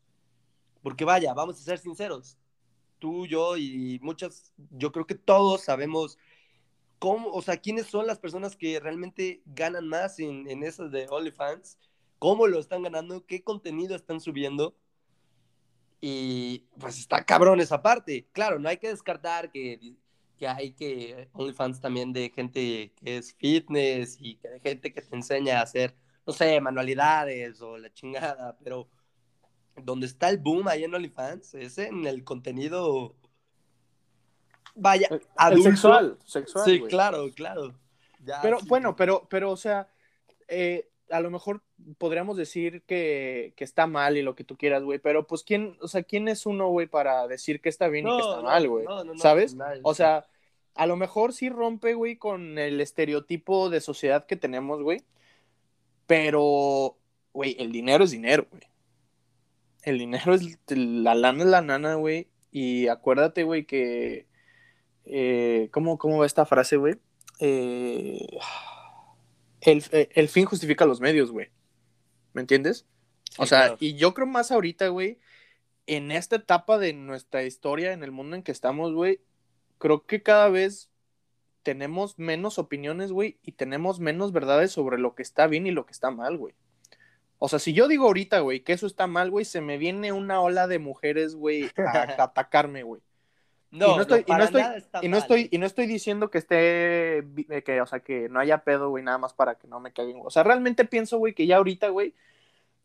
porque vaya, vamos a ser sinceros, tú, yo y muchos, yo creo que todos sabemos cómo, o sea, quiénes son las personas que realmente ganan más en, en esas de OnlyFans, cómo lo están ganando, qué contenido están subiendo. Y pues está cabrón esa parte. Claro, no hay que descartar que, que hay que OnlyFans también de gente que es fitness y de gente que te enseña a hacer, no sé, manualidades o la chingada, pero donde está el boom ahí en OnlyFans es en el contenido vaya, adulto. sexual, sexual. Sí, claro, claro. pero bueno, pero, pero, o sea, eh, a lo mejor podríamos decir que, que, está mal y lo que tú quieras, güey, pero pues quién, o sea, ¿quién es uno, güey, para decir que está bien y que está mal, güey? ¿Sabes? o sea, a lo mejor sí rompe, güey, con el estereotipo de sociedad que tenemos, güey, pero, güey, el dinero es dinero, güey. El dinero es, la lana es la nana, güey, y acuérdate, güey, que, eh, ¿cómo, ¿cómo va esta frase, güey? Eh eh, el, fin justifica los medios, güey. ¿Me entiendes? o sea, y yo creo más ahorita, güey, en esta etapa de nuestra historia, en el mundo en que estamos, güey, creo que cada vez tenemos menos opiniones, güey, y tenemos menos verdades sobre lo que está bien y lo que está mal, güey. O sea, si yo digo ahorita, güey, que eso está mal, güey, se me viene una ola de mujeres, güey, a atacarme, güey. No, y no estoy, y no estoy, y no estoy, y no estoy diciendo que esté, que, o sea, que no haya pedo, güey, nada más para que no me caigan. O sea, realmente pienso, güey, que ya ahorita, güey,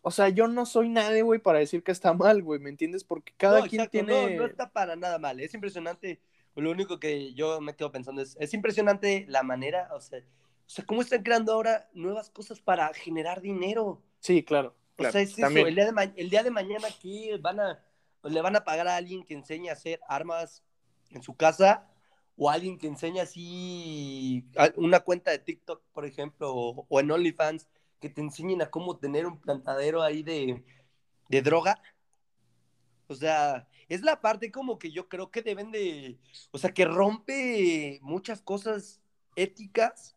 o sea, yo no soy nadie, güey, para decir que está mal, güey, ¿me entiendes? Porque cada quien tiene. No, no está para nada mal. Es impresionante. Lo único que yo me quedo pensando es, es impresionante la manera, o sea, o sea, cómo están creando ahora nuevas cosas para generar dinero. Sí, claro. O sea, es eso. El día, de el día de mañana aquí van a, le van a pagar a alguien que enseñe a hacer armas en su casa o alguien que enseña así una cuenta de TikTok, por ejemplo, o, en OnlyFans, que te enseñen a cómo tener un plantadero ahí de, de droga. O sea, es la parte como que yo creo que deben de, o sea, que rompe muchas cosas éticas,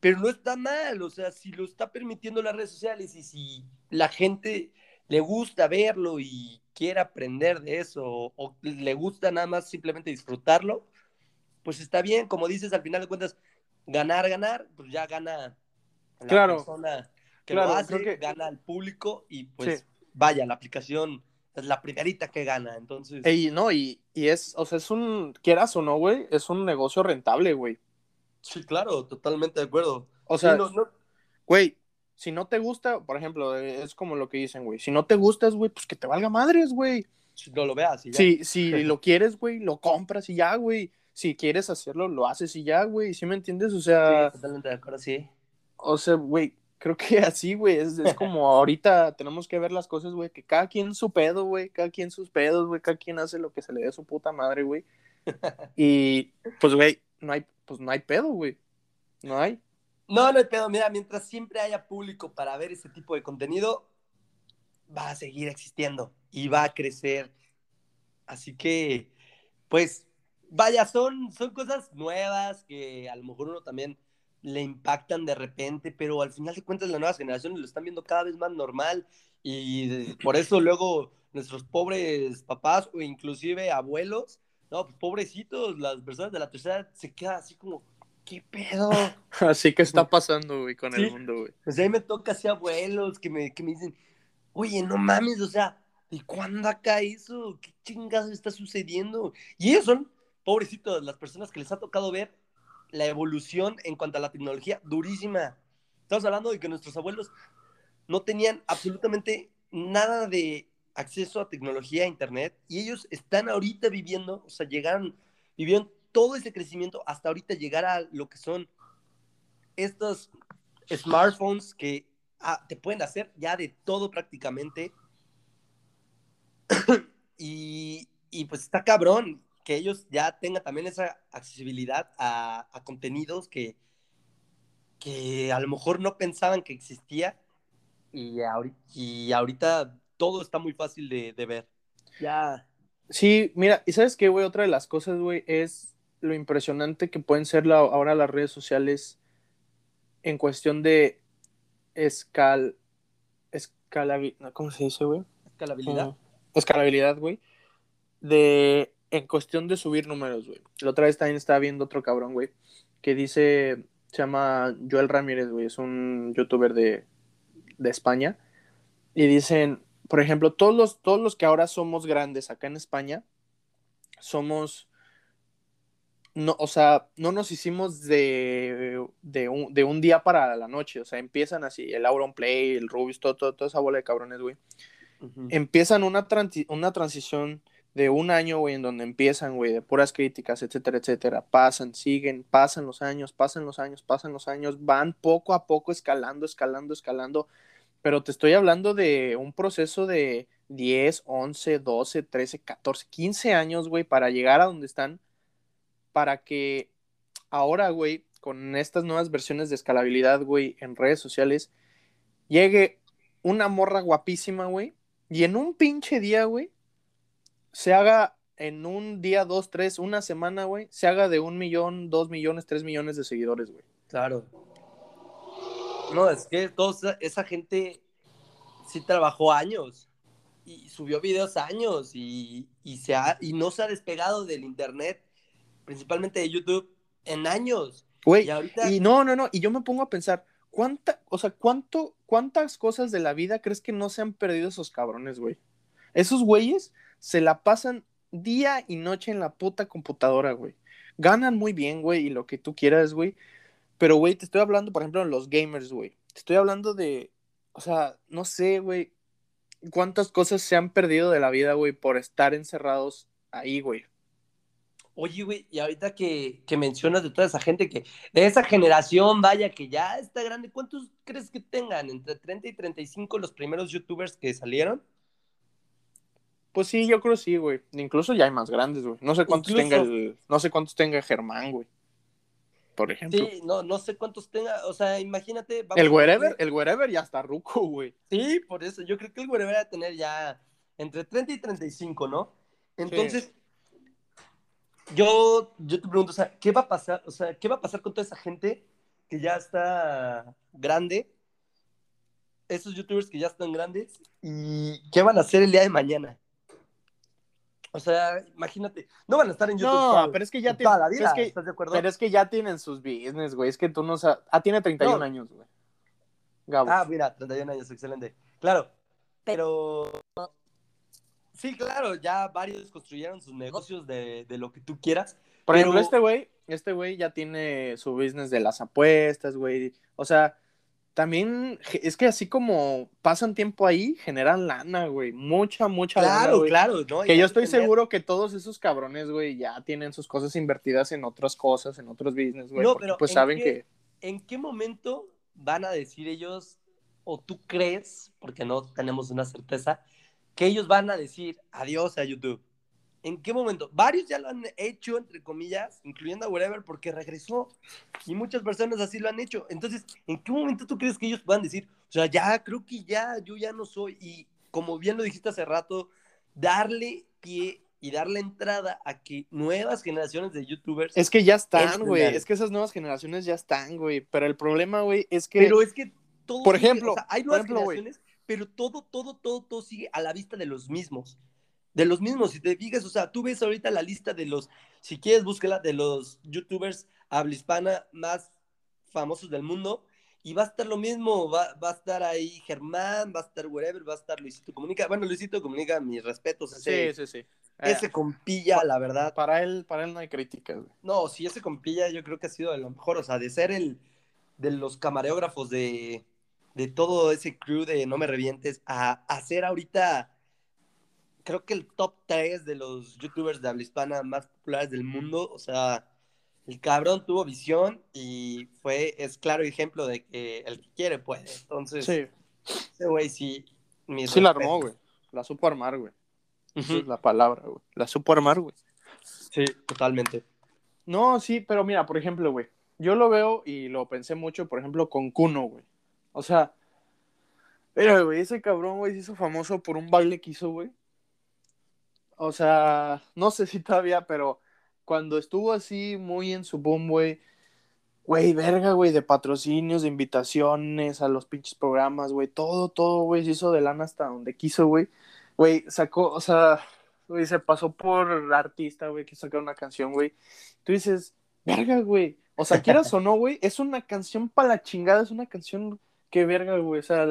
pero no está mal, o sea, si lo está permitiendo las redes sociales y si la gente le gusta verlo y quiere aprender de eso o, le gusta nada más simplemente disfrutarlo, pues está bien, como dices, al final de cuentas, ganar, ganar, pues ya gana la claro, persona que lo hace, gana al público y pues vaya, la aplicación es la primerita que gana, entonces... Y no, y, es, o sea, es un, quieras o no, güey, es un negocio rentable, güey. Sí, claro, totalmente de acuerdo. O sea, güey, si no te gusta, por ejemplo, es como lo que dicen, güey, si no te gustas, güey, pues que te valga madres, güey. Si no lo veas y ya. Si, lo quieres, güey, lo compras y ya, güey. Si quieres hacerlo, lo haces y ya, güey. ¿Sí me entiendes? O sea... Sí, totalmente de acuerdo, sí. O sea, güey, creo que así, güey, es, es, como ahorita tenemos que ver las cosas, güey, que cada quien su pedo, güey, cada quien sus pedos, güey, cada quien hace lo que se le dé su puta madre, güey. y pues, güey, no hay, pues no hay pedo, güey. No hay. No, no hay pedo. Mira, mientras siempre haya público para ver ese tipo de contenido, va a seguir existiendo y va a crecer. Así que, pues, vaya, son, son cosas nuevas que a lo mejor uno también le impactan de repente, pero al final de cuentas las nuevas generaciones lo están viendo cada vez más normal y por eso luego nuestros pobres papás o inclusive abuelos, no, pues pobrecitos, las personas de la tercera se quedan así como, ¿qué pedo? Así que está pasando, güey, con el mundo, güey. Pues ahí me toca así abuelos que me, que me dicen, oye, no mames, o sea, ¿y cuándo acá eso? ¿Qué chingados está sucediendo? Y ellos son, pobrecitos, las personas que les ha tocado ver la evolución en cuanto a la tecnología durísima. Estamos hablando de que nuestros abuelos no tenían absolutamente nada de acceso a tecnología, a internet, y ellos están ahorita viviendo, o sea, llegaron, vivieron todo ese crecimiento hasta ahorita llegar a lo que son estos smartphones que ah, te pueden hacer ya de todo prácticamente. y, pues está cabrón que ellos ya tengan también esa accesibilidad a, contenidos que, que a lo mejor no pensaban que existía y ahorita, y ahorita todo está muy fácil de, de ver. Ya. Sí, mira, y sabes qué, güey, otra de las cosas, güey, es lo impresionante que pueden ser la, ahora las redes sociales en cuestión de escal, escalabilidad, ¿cómo se dice, güey? Escalabilidad. escalabilidad, güey. De, en cuestión de subir números, güey. La otra vez también estaba viendo otro cabrón, güey, que dice, se llama Joel Ramírez, güey, es un youtuber de, de España. Y dicen, por ejemplo, todos los, todos los que ahora somos grandes acá en España, somos no, o sea, no nos hicimos de, de, un, de, un, día para la noche, o sea, empiezan así, el Auron Play, el Rubius, todo, todo, toda esa bola de cabrones, güey. Uh -huh. Empiezan una, transi una transición de un año, güey, en donde empiezan, güey, de puras críticas, etcétera, etcétera. Pasan, siguen, pasan los años, pasan los años, pasan los años, van poco a poco escalando, escalando, escalando. Pero te estoy hablando de un proceso de 10, 11, 12, 13, 14, 15 años, güey, para llegar a donde están para que ahora, güey, con estas nuevas versiones de escalabilidad, güey, en redes sociales, llegue una morra guapísima, güey, y en un pinche día, güey, se haga en un día, dos, tres, una semana, güey, se haga de un millón, dos millones, tres millones de seguidores, güey. Claro. No, es que toda esa gente sí trabajó años y subió videos años y, y, se ha, y no se ha despegado del internet principalmente de YouTube, en años. Güey, y, ahorita... y no, no, no, y yo me pongo a pensar, ¿cuánta, o sea, cuánto, cuántas cosas de la vida crees que no se han perdido esos cabrones, güey? Esos güeyes se la pasan día y noche en la puta computadora, güey. Ganan muy bien, güey, y lo que tú quieras, güey. Pero, güey, te estoy hablando, por ejemplo, de los gamers, güey. Te estoy hablando de, o sea, no sé, güey, cuántas cosas se han perdido de la vida, güey, por estar encerrados ahí, güey. Oye, güey, y ahorita que, que, mencionas de toda esa gente que, de esa generación, vaya, que ya está grande, ¿cuántos crees que tengan? ¿Entre 30 y 35 los primeros youtubers que salieron? Pues sí, yo creo sí, güey. Incluso ya hay más grandes, güey. No sé cuántos Incluso... tenga el, no sé cuántos tenga Germán, güey. Por ejemplo. Sí, no, no sé cuántos tenga, o sea, imagínate. el wherever, el wherever ya está ruco, güey. Sí, por eso, yo creo que el wherever va a tener ya entre 30 y 35, ¿no? Entonces, sí yo, yo te pregunto, o sea, ¿qué va a pasar? O sea, ¿qué va a pasar con toda esa gente que ya está grande? Esos youtubers que ya están grandes y qué van a hacer el día de mañana. O sea, imagínate, no van a estar en YouTube. No, toda, pero es que ya tienen, vida, es que, ¿estás de acuerdo? Pero es que ya tienen sus business, güey. Es que tú no sabes. Ah, tiene 31 No. años, güey. Gabo. Ah, mira, 31 años, excelente. Claro, pero sí, claro, ya varios construyeron sus negocios de, de lo que tú quieras. Por pero- ejemplo, este güey, este güey ya tiene su business de las apuestas, güey. O sea, también es que así como pasan tiempo ahí, generan lana, güey. Mucha, mucha lana, Claro, güey. claro, ¿no? Que yo estoy seguro que todos esos cabrones, güey, ya tienen sus cosas invertidas en otras cosas, en otros business, güey. No, porque pero pues ¿en saben qué- que. ¿En qué momento van a decir ellos, o tú crees, porque no tenemos una certeza, que ellos van a decir adiós a YouTube? ¿En qué momento? Varios ya lo han hecho, entre comillas, incluyendo a Whatever, porque regresó. Y muchas personas así lo han hecho. Entonces, ¿en qué momento tú crees que ellos puedan decir, o sea, ya, creo que ya, yo ya no soy? Y como bien lo dijiste hace rato, darle pie y darle entrada a que nuevas generaciones de YouTubers... Es que ya están, Es güey. Es que esas nuevas generaciones ya están, güey. Pero el problema, güey, es que. Pero es que todo Por sigue, ejemplo, o sea, hay nuevas ejemplo, generaciones, pero todo, todo, todo, todo sigue a la vista de los mismos. De los mismos, si te fijas, o sea, tú ves ahorita la lista de los, si quieres, búsquela, de los youtubers habla hispana más famosos del mundo, y va a estar lo mismo, va, va a estar ahí Germán, va a estar whatever, va a estar Luisito Comunica. Bueno, Luisito Comunica, mis respetos, ese, Sí, sí, sí. Eh, ese compilla, la verdad. para él, para él no hay críticas. No, sí, ese compilla yo creo que ha sido de lo mejor, o sea, de ser el de los camarógrafos de, de todo ese crew de No Me Revientes a hacer ahorita, creo que el top 3 de los youtubers de habla hispana más populares del mundo, o sea, el cabrón tuvo visión y fue, es claro ejemplo de que el que quiere puede, entonces, Sí, ese güey sí, sí la armó, güey. La supo armar, güey. Esa Ujú, es la palabra, güey. La supo armar, güey. Sí, totalmente. No, sí, pero mira, por ejemplo, güey. Yo lo veo y lo pensé mucho, por ejemplo, con Kuno, güey. O sea, mira, güey, ese cabrón, güey, se hizo famoso por un baile que hizo, güey. O sea, no sé si todavía, pero cuando estuvo así muy en su boom, güey, güey, verga, güey, de patrocinios, de invitaciones a los pinches programas, güey, todo, todo, güey, se hizo de lana hasta donde quiso, güey. Güey, sacó, o sea, güey, se pasó por artista, güey, que sacar una canción, güey. Tú dices, verga, güey. O sea, quieras o no, güey, es una canción para la chingada, es una canción que verga, güey. O sea,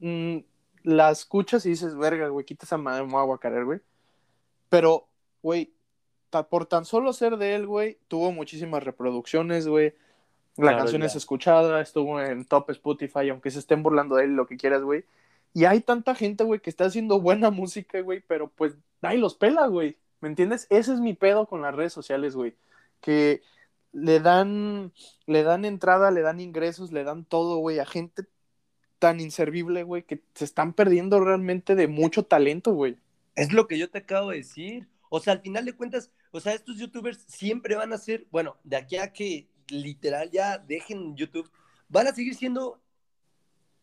mm, la escuchas y dices, verga, güey, quita esa madre, me voy a güey. Pero, güey, por tan solo ser de él, güey, tuvo muchísimas reproducciones, güey. La canción es escuchada, estuvo en top Spotify, aunque se estén burlando de él, lo que quieras, güey. Y hay tanta gente, güey, que está haciendo buena música, güey, pero pues nadie los pela, güey. ¿Me entiendes? Ese es mi pedo con las redes sociales, güey. Que le dan, le dan entrada, le dan ingresos, le dan todo, güey, a gente tan inservible, güey, que se están perdiendo realmente de mucho talento, güey. Es lo que yo te acabo de decir. O sea, al final de cuentas, o sea, estos youtubers siempre van a ser, bueno, de aquí a que literal ya dejen YouTube, van a seguir siendo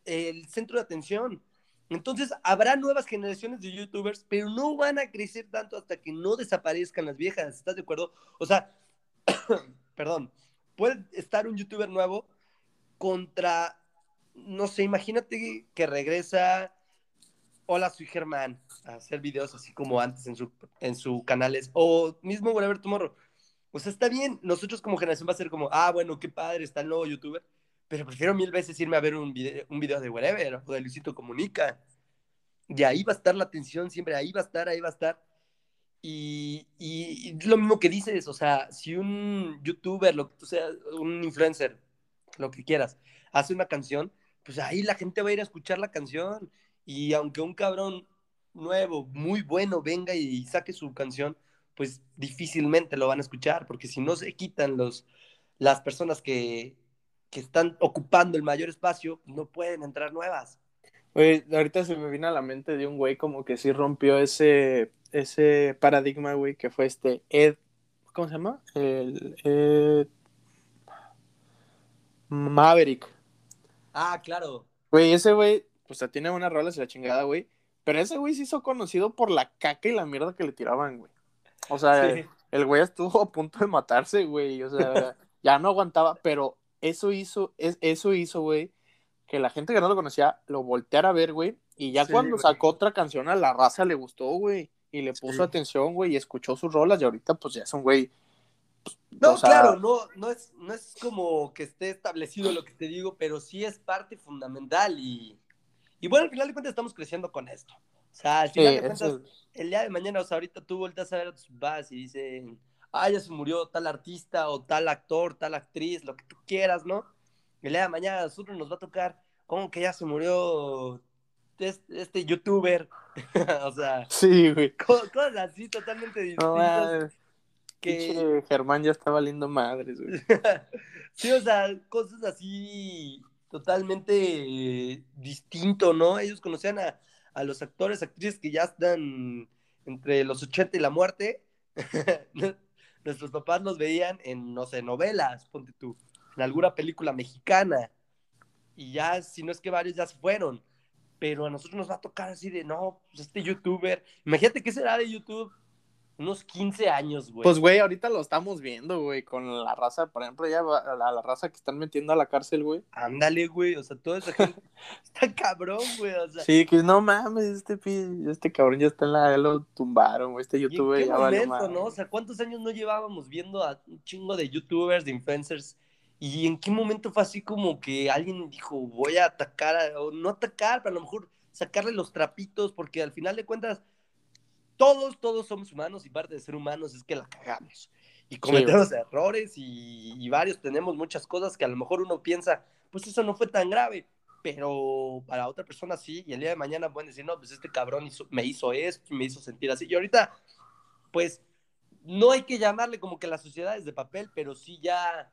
el centro de atención. Entonces, habrá nuevas generaciones de youtubers, pero no van a crecer tanto hasta que no desaparezcan las viejas. ¿Estás de acuerdo? O sea, perdón, puede estar un youtuber nuevo contra, no sé, imagínate que regresa Hola, soy Germán, a hacer videos así como antes en su, en su canales, o mismo Whatever Tomorrow. O sea, está bien, nosotros como generación va a ser como, ah, bueno, qué padre, está el nuevo youtuber, pero prefiero mil veces irme a ver un video, un video de Whatever o de Luisito Comunica. Y ahí va a estar la atención siempre, ahí va a estar, ahí va a estar. Y, y, lo mismo que dices, o sea, si un youtuber, lo que tú un influencer, lo que quieras, hace una canción, pues ahí la gente va a ir a escuchar la canción. Y aunque un cabrón nuevo, muy bueno, venga y saque su canción, pues difícilmente lo van a escuchar, porque si no se quitan los, las personas que, que están ocupando el mayor espacio, no pueden entrar nuevas. Oye, ahorita se me vino a la mente de un güey como que sí rompió ese, ese paradigma, güey, que fue este Ed, ¿cómo se llama? El Ed Maverick. Ah, claro. Güey, ese güey, pues tiene buenas rolas y la chingada, güey. Pero ese güey se hizo conocido por la caca y la mierda que le tiraban, güey. O sea, el güey estuvo a punto de matarse, güey. O sea, ya no aguantaba, pero eso hizo, eso hizo, güey, que la gente que no lo conocía lo volteara a ver, güey. Y ya cuando sacó otra canción a la raza le gustó, güey. Y le puso atención, güey, y escuchó sus rolas. Y ahorita, pues ya es un güey. Pues, no, claro, no, no, es, no es como que esté establecido lo que te digo, pero sí es parte fundamental. Y, y bueno, al final de cuentas estamos creciendo con esto. O sea, al final de cuentas, el día de mañana, o sea, ahorita tú volteas a ver a tus papás y dicen, ah, ya se murió tal artista o tal actor, tal actriz, lo que tú quieras, ¿no? el día de mañana a nosotros nos va a tocar, como que ya se murió este, youtuber? o sea, sí, güey. Cosas así totalmente distintas. que Germán ya está valiendo madres, güey. sí, o sea, cosas así totalmente distinto, ¿no? Ellos conocían a, a los actores, actrices que ya están entre los 80 y la muerte. Nuestros papás los veían en, no sé, novelas, ponte tú en alguna película mexicana. Y ya, si no es que varios ya se fueron. Pero a nosotros nos va a tocar así de, no, pues este youtuber. Imagínate qué será de YouTube unos 15 años, güey. Pues, güey, ahorita lo estamos viendo, güey, con la raza, por ejemplo, ya la, la raza que están metiendo a la cárcel, güey. Ándale, güey, o sea, toda esa gente está cabrón, güey, o sea. Sí, que no mames, este, este cabrón ya está en la, ya lo tumbaron, güey, este youtuber ya momento, ¿no? O sea, ¿cuántos años no llevábamos viendo a un chingo de youtubers, de influencers ¿Y en qué momento fue así como que alguien dijo, voy a atacar, o no atacar, pero a lo mejor sacarle los trapitos, porque al final de cuentas, todos, todos somos humanos y parte de ser humanos es que la cagamos. Y cometemos errores y, varios tenemos muchas cosas que a lo mejor uno piensa, pues eso no fue tan grave, pero para otra persona sí, y el día de mañana pueden decir, no, pues este cabrón me hizo esto y me hizo sentir así. Y ahorita, pues, no hay que llamarle como que la sociedad es de papel, pero sí ya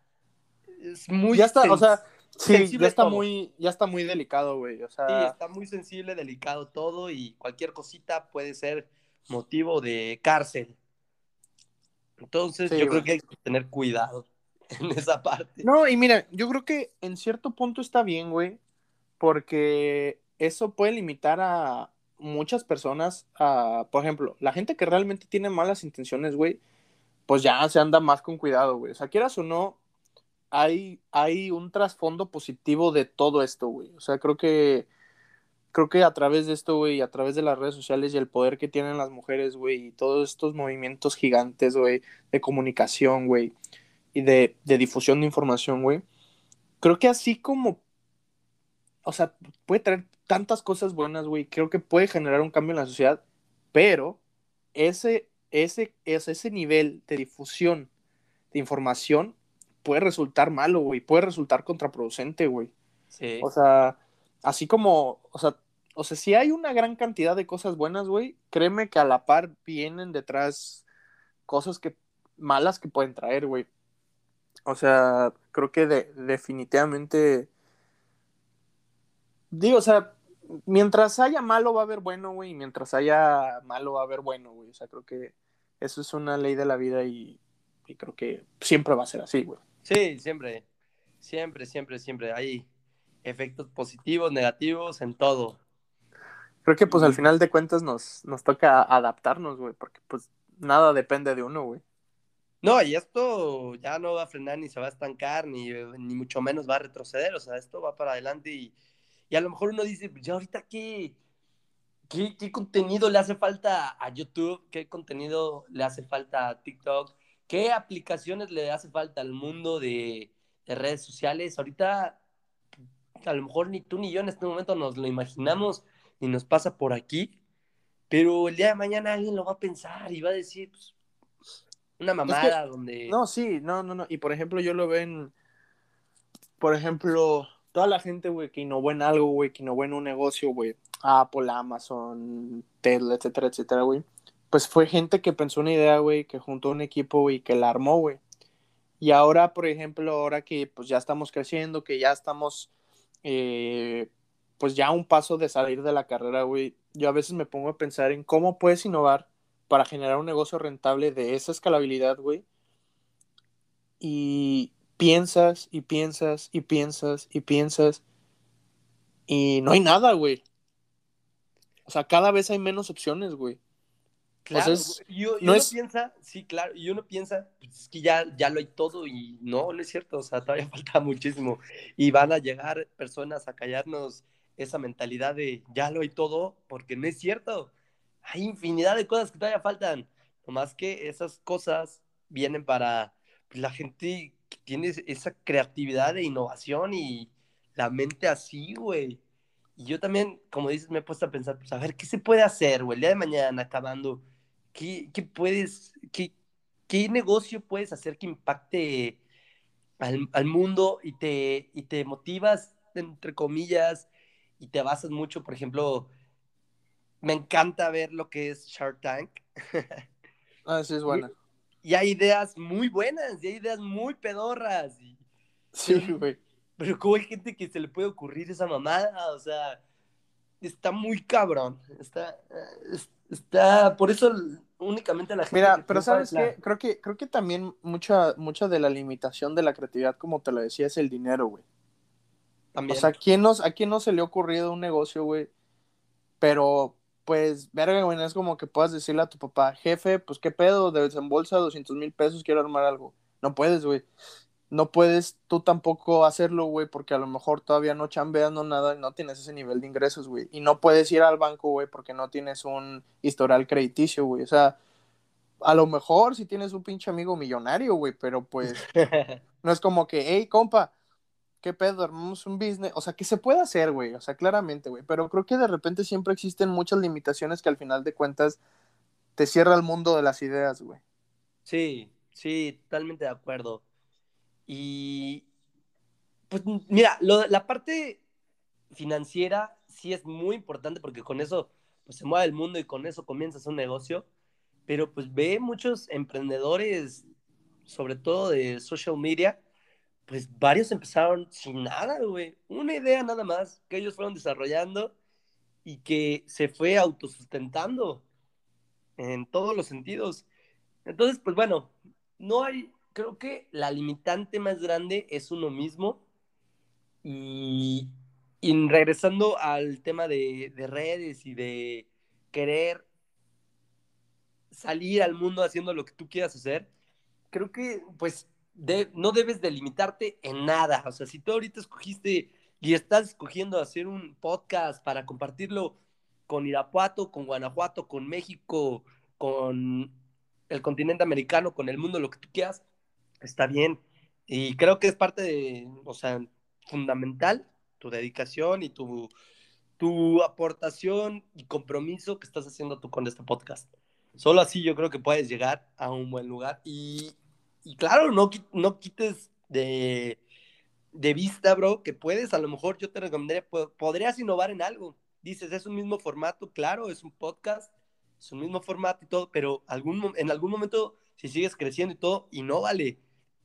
es muy ya está, o sea, sí, ya está muy, ya está muy delicado, güey. O sea... Sí, está muy sensible, delicado todo y cualquier cosita puede ser motivo de cárcel. Entonces, yo creo que hay que tener cuidado en esa parte. No, y mira, yo creo que en cierto punto está bien, güey, porque eso puede limitar a muchas personas a, por ejemplo, la gente que realmente tiene malas intenciones, güey, pues ya se anda más con cuidado, güey. O sea, quieras o no, hay, hay un trasfondo positivo de todo esto, güey. O sea, creo que creo que a través de esto, güey, a través de las redes sociales y el poder que tienen las mujeres, güey, y todos estos movimientos gigantes, güey, de comunicación, güey, y de, de difusión de información, güey, creo que así como, o sea, puede traer tantas cosas buenas, güey, creo que puede generar un cambio en la sociedad, pero ese, ese, ese, ese nivel de difusión de información puede resultar malo, güey, puede resultar contraproducente, güey. Sí. O sea, así como, o sea, o sea, si hay una gran cantidad de cosas buenas, güey, créeme que a la par vienen detrás cosas que malas que pueden traer, güey. O sea, creo que de, definitivamente digo, o sea, mientras haya malo va a haber bueno, güey, y mientras haya malo va a haber bueno, güey. O sea, creo que eso es una ley de la vida y, y creo que siempre va a ser así, güey. Sí, siempre. Siempre, siempre, siempre. Hay efectos positivos, negativos en todo. Creo que pues al final de cuentas nos, nos toca adaptarnos, güey, porque pues nada depende de uno, güey. No, y esto ya no va a frenar ni se va a estancar, ni, ni mucho menos va a retroceder, o sea, esto va para adelante y, y a lo mejor uno dice, pues ya ahorita qué, qué, qué contenido le hace falta a YouTube, qué contenido le hace falta a TikTok, qué aplicaciones le hace falta al mundo de, de redes sociales. Ahorita a lo mejor ni tú ni yo en este momento nos lo imaginamos y nos pasa por aquí, pero el día de mañana alguien lo va a pensar y va a decir, pues, una mamada que, donde... No, sí, no, no, no. Y por ejemplo, yo lo ven, por ejemplo, toda la gente, güey, que innovó en algo, güey, que innovó en un negocio, güey, Apple, Amazon, Tesla, etcétera, etcétera, güey. Pues fue gente que pensó una idea, güey, que juntó un equipo, güey, que la armó, güey. Y ahora, por ejemplo, ahora que pues ya estamos creciendo, que ya estamos eh, pues ya un paso de salir de la carrera, güey, yo a veces me pongo a pensar en cómo puedes innovar para generar un negocio rentable de esa escalabilidad, güey. Y piensas y piensas y piensas y piensas y no hay nada, güey. O sea, cada vez hay menos opciones, güey. Claro, y, y no uno es... piensa, sí, claro, y uno piensa, pues es que ya, ya lo hay todo y no, no es cierto, o sea, todavía falta muchísimo. Y van a llegar personas a callarnos esa mentalidad de ya lo hay todo, porque no es cierto. Hay infinidad de cosas que todavía faltan. Nomás que esas cosas vienen para pues, la gente que tiene esa creatividad de innovación y la mente así, güey. Y yo también, como dices, me he puesto a pensar, pues a ver, ¿qué se puede hacer, güey? El día de mañana, acabando, ¿qué, qué puedes, qué, qué negocio puedes hacer que impacte al, al mundo y te, y te motivas, entre comillas, y te basas mucho, por ejemplo, me encanta ver lo que es Shark Tank. ah, sí, es buena. Y, y, hay ideas muy buenas, y hay ideas muy pedorras. Y, sí, güey. Pero cómo hay gente que se le puede ocurrir esa mamada, o sea, está muy cabrón. Está, está, por eso únicamente la gente. Mira, pero sabes la... qué, creo que, creo que también mucha, mucha de la limitación de la creatividad, como te lo decía, es el dinero, güey. También. O sea, ¿a quién, nos, ¿a quién no se le ha ocurrido un negocio, güey? Pero, pues, verga, güey, es como que puedas decirle a tu papá, jefe, pues, ¿qué pedo? Desembolsa 200 mil pesos, quiero armar algo. No puedes, güey. No puedes tú tampoco hacerlo, güey, porque a lo mejor todavía no chambeas, no nada, no tienes ese nivel de ingresos, güey. Y no puedes ir al banco, güey, porque no tienes un historial crediticio, güey. O sea, a lo mejor si tienes un pinche amigo millonario, güey, pero pues no es como que, hey, compa, ¿qué pedo? Armamos un business. O sea, que se puede hacer, güey. O sea, claramente, güey. Pero creo que de repente siempre existen muchas limitaciones que al final de cuentas te cierra el mundo de las ideas, güey. Sí, sí, totalmente de acuerdo. Y pues mira, la parte financiera sí es muy importante porque con eso pues, se mueve el mundo y con eso comienzas un negocio. Pero pues ve muchos emprendedores, sobre todo de social media, pues varios empezaron sin nada, güey. Una idea nada más que ellos fueron desarrollando y que se fue autosustentando en todos los sentidos. Entonces, pues bueno, no hay, creo que la limitante más grande es uno mismo. Y, regresando al tema de redes y de querer salir al mundo haciendo lo que tú quieras hacer, creo que, pues, no debes delimitarte en nada. O sea, si tú ahorita escogiste y estás escogiendo hacer un podcast para compartirlo con Irapuato, con Guanajuato, con México, con el continente americano, con el mundo, lo que tú quieras, está bien. Y creo que es parte de, o sea, fundamental tu dedicación y tu, tu aportación y compromiso que estás haciendo tú con este podcast. Solo así yo creo que puedes llegar a un buen lugar. Y, y claro, no, no quites de, de, vista, bro, que puedes, a lo mejor yo te recomendaría, podrías innovar en algo. Dices, es un mismo formato, claro, es un podcast, es un mismo formato y todo, pero algún, en algún momento, si sigues creciendo y todo, vale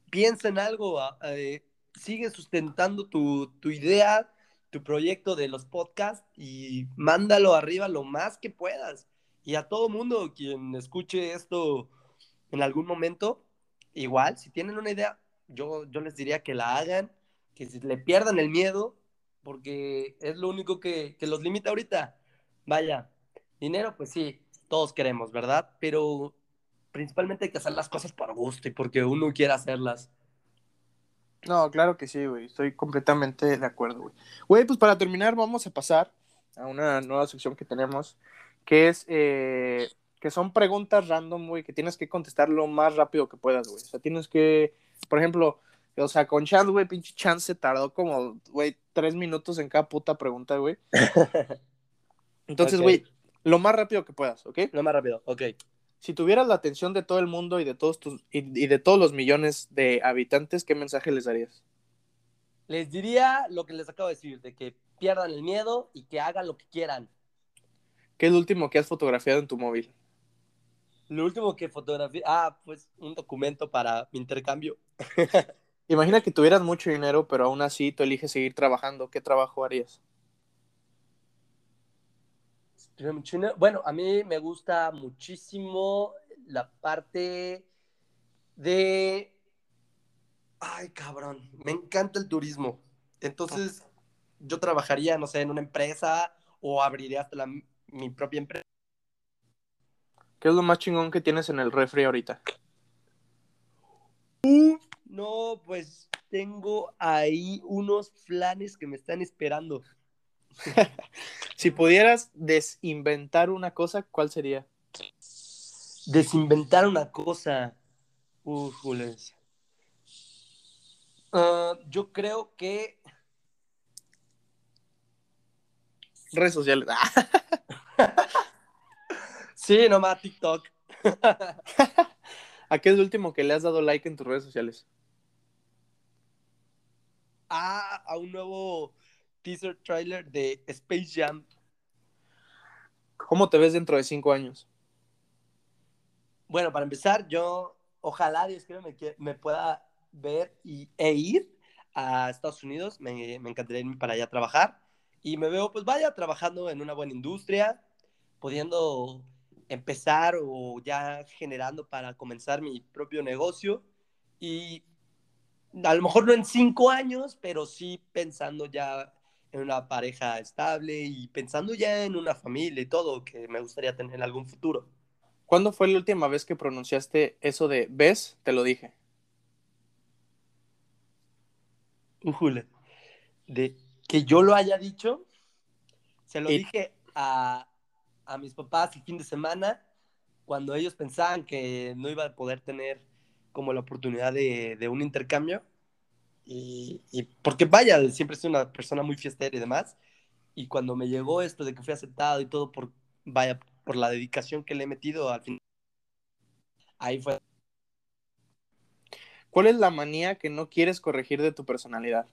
piensa en algo, ah, eh, sigue sustentando tu, tu idea, tu proyecto de los podcasts y mándalo arriba lo más que puedas. Y a todo mundo quien escuche esto en algún momento, igual, si tienen una idea, yo, yo les diría que la hagan, que le pierdan el miedo, porque es lo único que, que los limita ahorita. Vaya, dinero, pues sí, todos queremos, ¿verdad? Pero principalmente hay que hacer las cosas por gusto y porque uno quiera hacerlas. No, claro que sí, güey. Estoy completamente de acuerdo, güey. Güey, pues para terminar, vamos a pasar a una nueva sección que tenemos, que es eh, que son preguntas random, güey, que tienes que contestar lo más rápido que puedas, güey. O sea, tienes que, por ejemplo, o sea, con Chance, güey, pinche Chance se tardó como, güey, tres minutos en cada puta pregunta, güey. Entonces, güey, lo más rápido que puedas, ¿ok? Lo más rápido, ok si tuvieras la atención de todo el mundo y de todos tus y, de todos los millones de habitantes, ¿qué mensaje les darías? Les diría lo que les acabo de decir, de que pierdan el miedo y que hagan lo que quieran. ¿Qué es lo último que has fotografiado en tu móvil? Lo último que fotografié, ah, pues un documento para mi intercambio. Imagina que tuvieras mucho dinero, pero aún así tú eliges seguir trabajando. ¿Qué trabajo harías? Bueno, a mí me gusta muchísimo la parte de... Ay, cabrón, me encanta el turismo. Entonces, yo trabajaría, no sé, en una empresa o abriría hasta mi propia empresa. ¿Qué es lo más chingón que tienes en el refri ahorita? no, pues tengo ahí unos flanes que me están esperando. si pudieras desinventar una cosa, ¿cuál sería? Desinventar una cosa. Uh, yo creo que. Redes sociales. sí, nomás TikTok. ¿A qué es lo último que le has dado like en tus redes sociales? Ah, a un nuevo teaser trailer de Space Jam. ¿Cómo te ves dentro de cinco años? Bueno, para empezar, yo ojalá Dios quiera me, me pueda ver y, e ir a Estados Unidos. Me, me encantaría irme para allá a trabajar. Y me veo, pues vaya, trabajando en una buena industria, pudiendo empezar o ya generando para comenzar mi propio negocio. Y a lo mejor no en cinco años, pero sí pensando ya en una pareja estable y pensando ya en una familia y todo que me gustaría tener en algún futuro. ¿Cuándo fue la última vez que pronunciaste eso de ves? Te lo dije. Ujule. De que yo lo haya dicho, se lo dije a, a mis papás el fin de semana cuando ellos pensaban que no iba a poder tener como la oportunidad de, de un intercambio y, porque vaya, siempre soy una persona muy fiestera y demás. Y cuando me llegó esto de que fui aceptado y todo por, vaya, por la dedicación que le he metido al final, ahí fue. ¿Cuál es la manía que no quieres corregir de tu personalidad?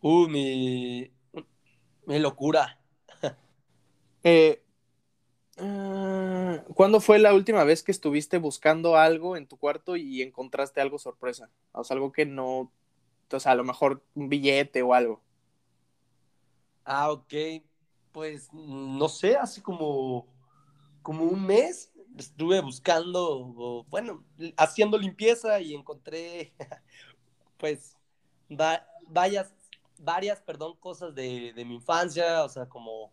Uh, mi, mi locura. Eh, Ah, ¿Cuándo fue la última vez que estuviste buscando algo en tu cuarto y encontraste algo sorpresa? O sea, algo que no, o sea, a lo mejor un billete o algo. Ah, ok. Pues no sé, hace como, como un mes estuve buscando, bueno, haciendo limpieza y encontré, pues, varias, varias, perdón, cosas de, de mi infancia, o sea, como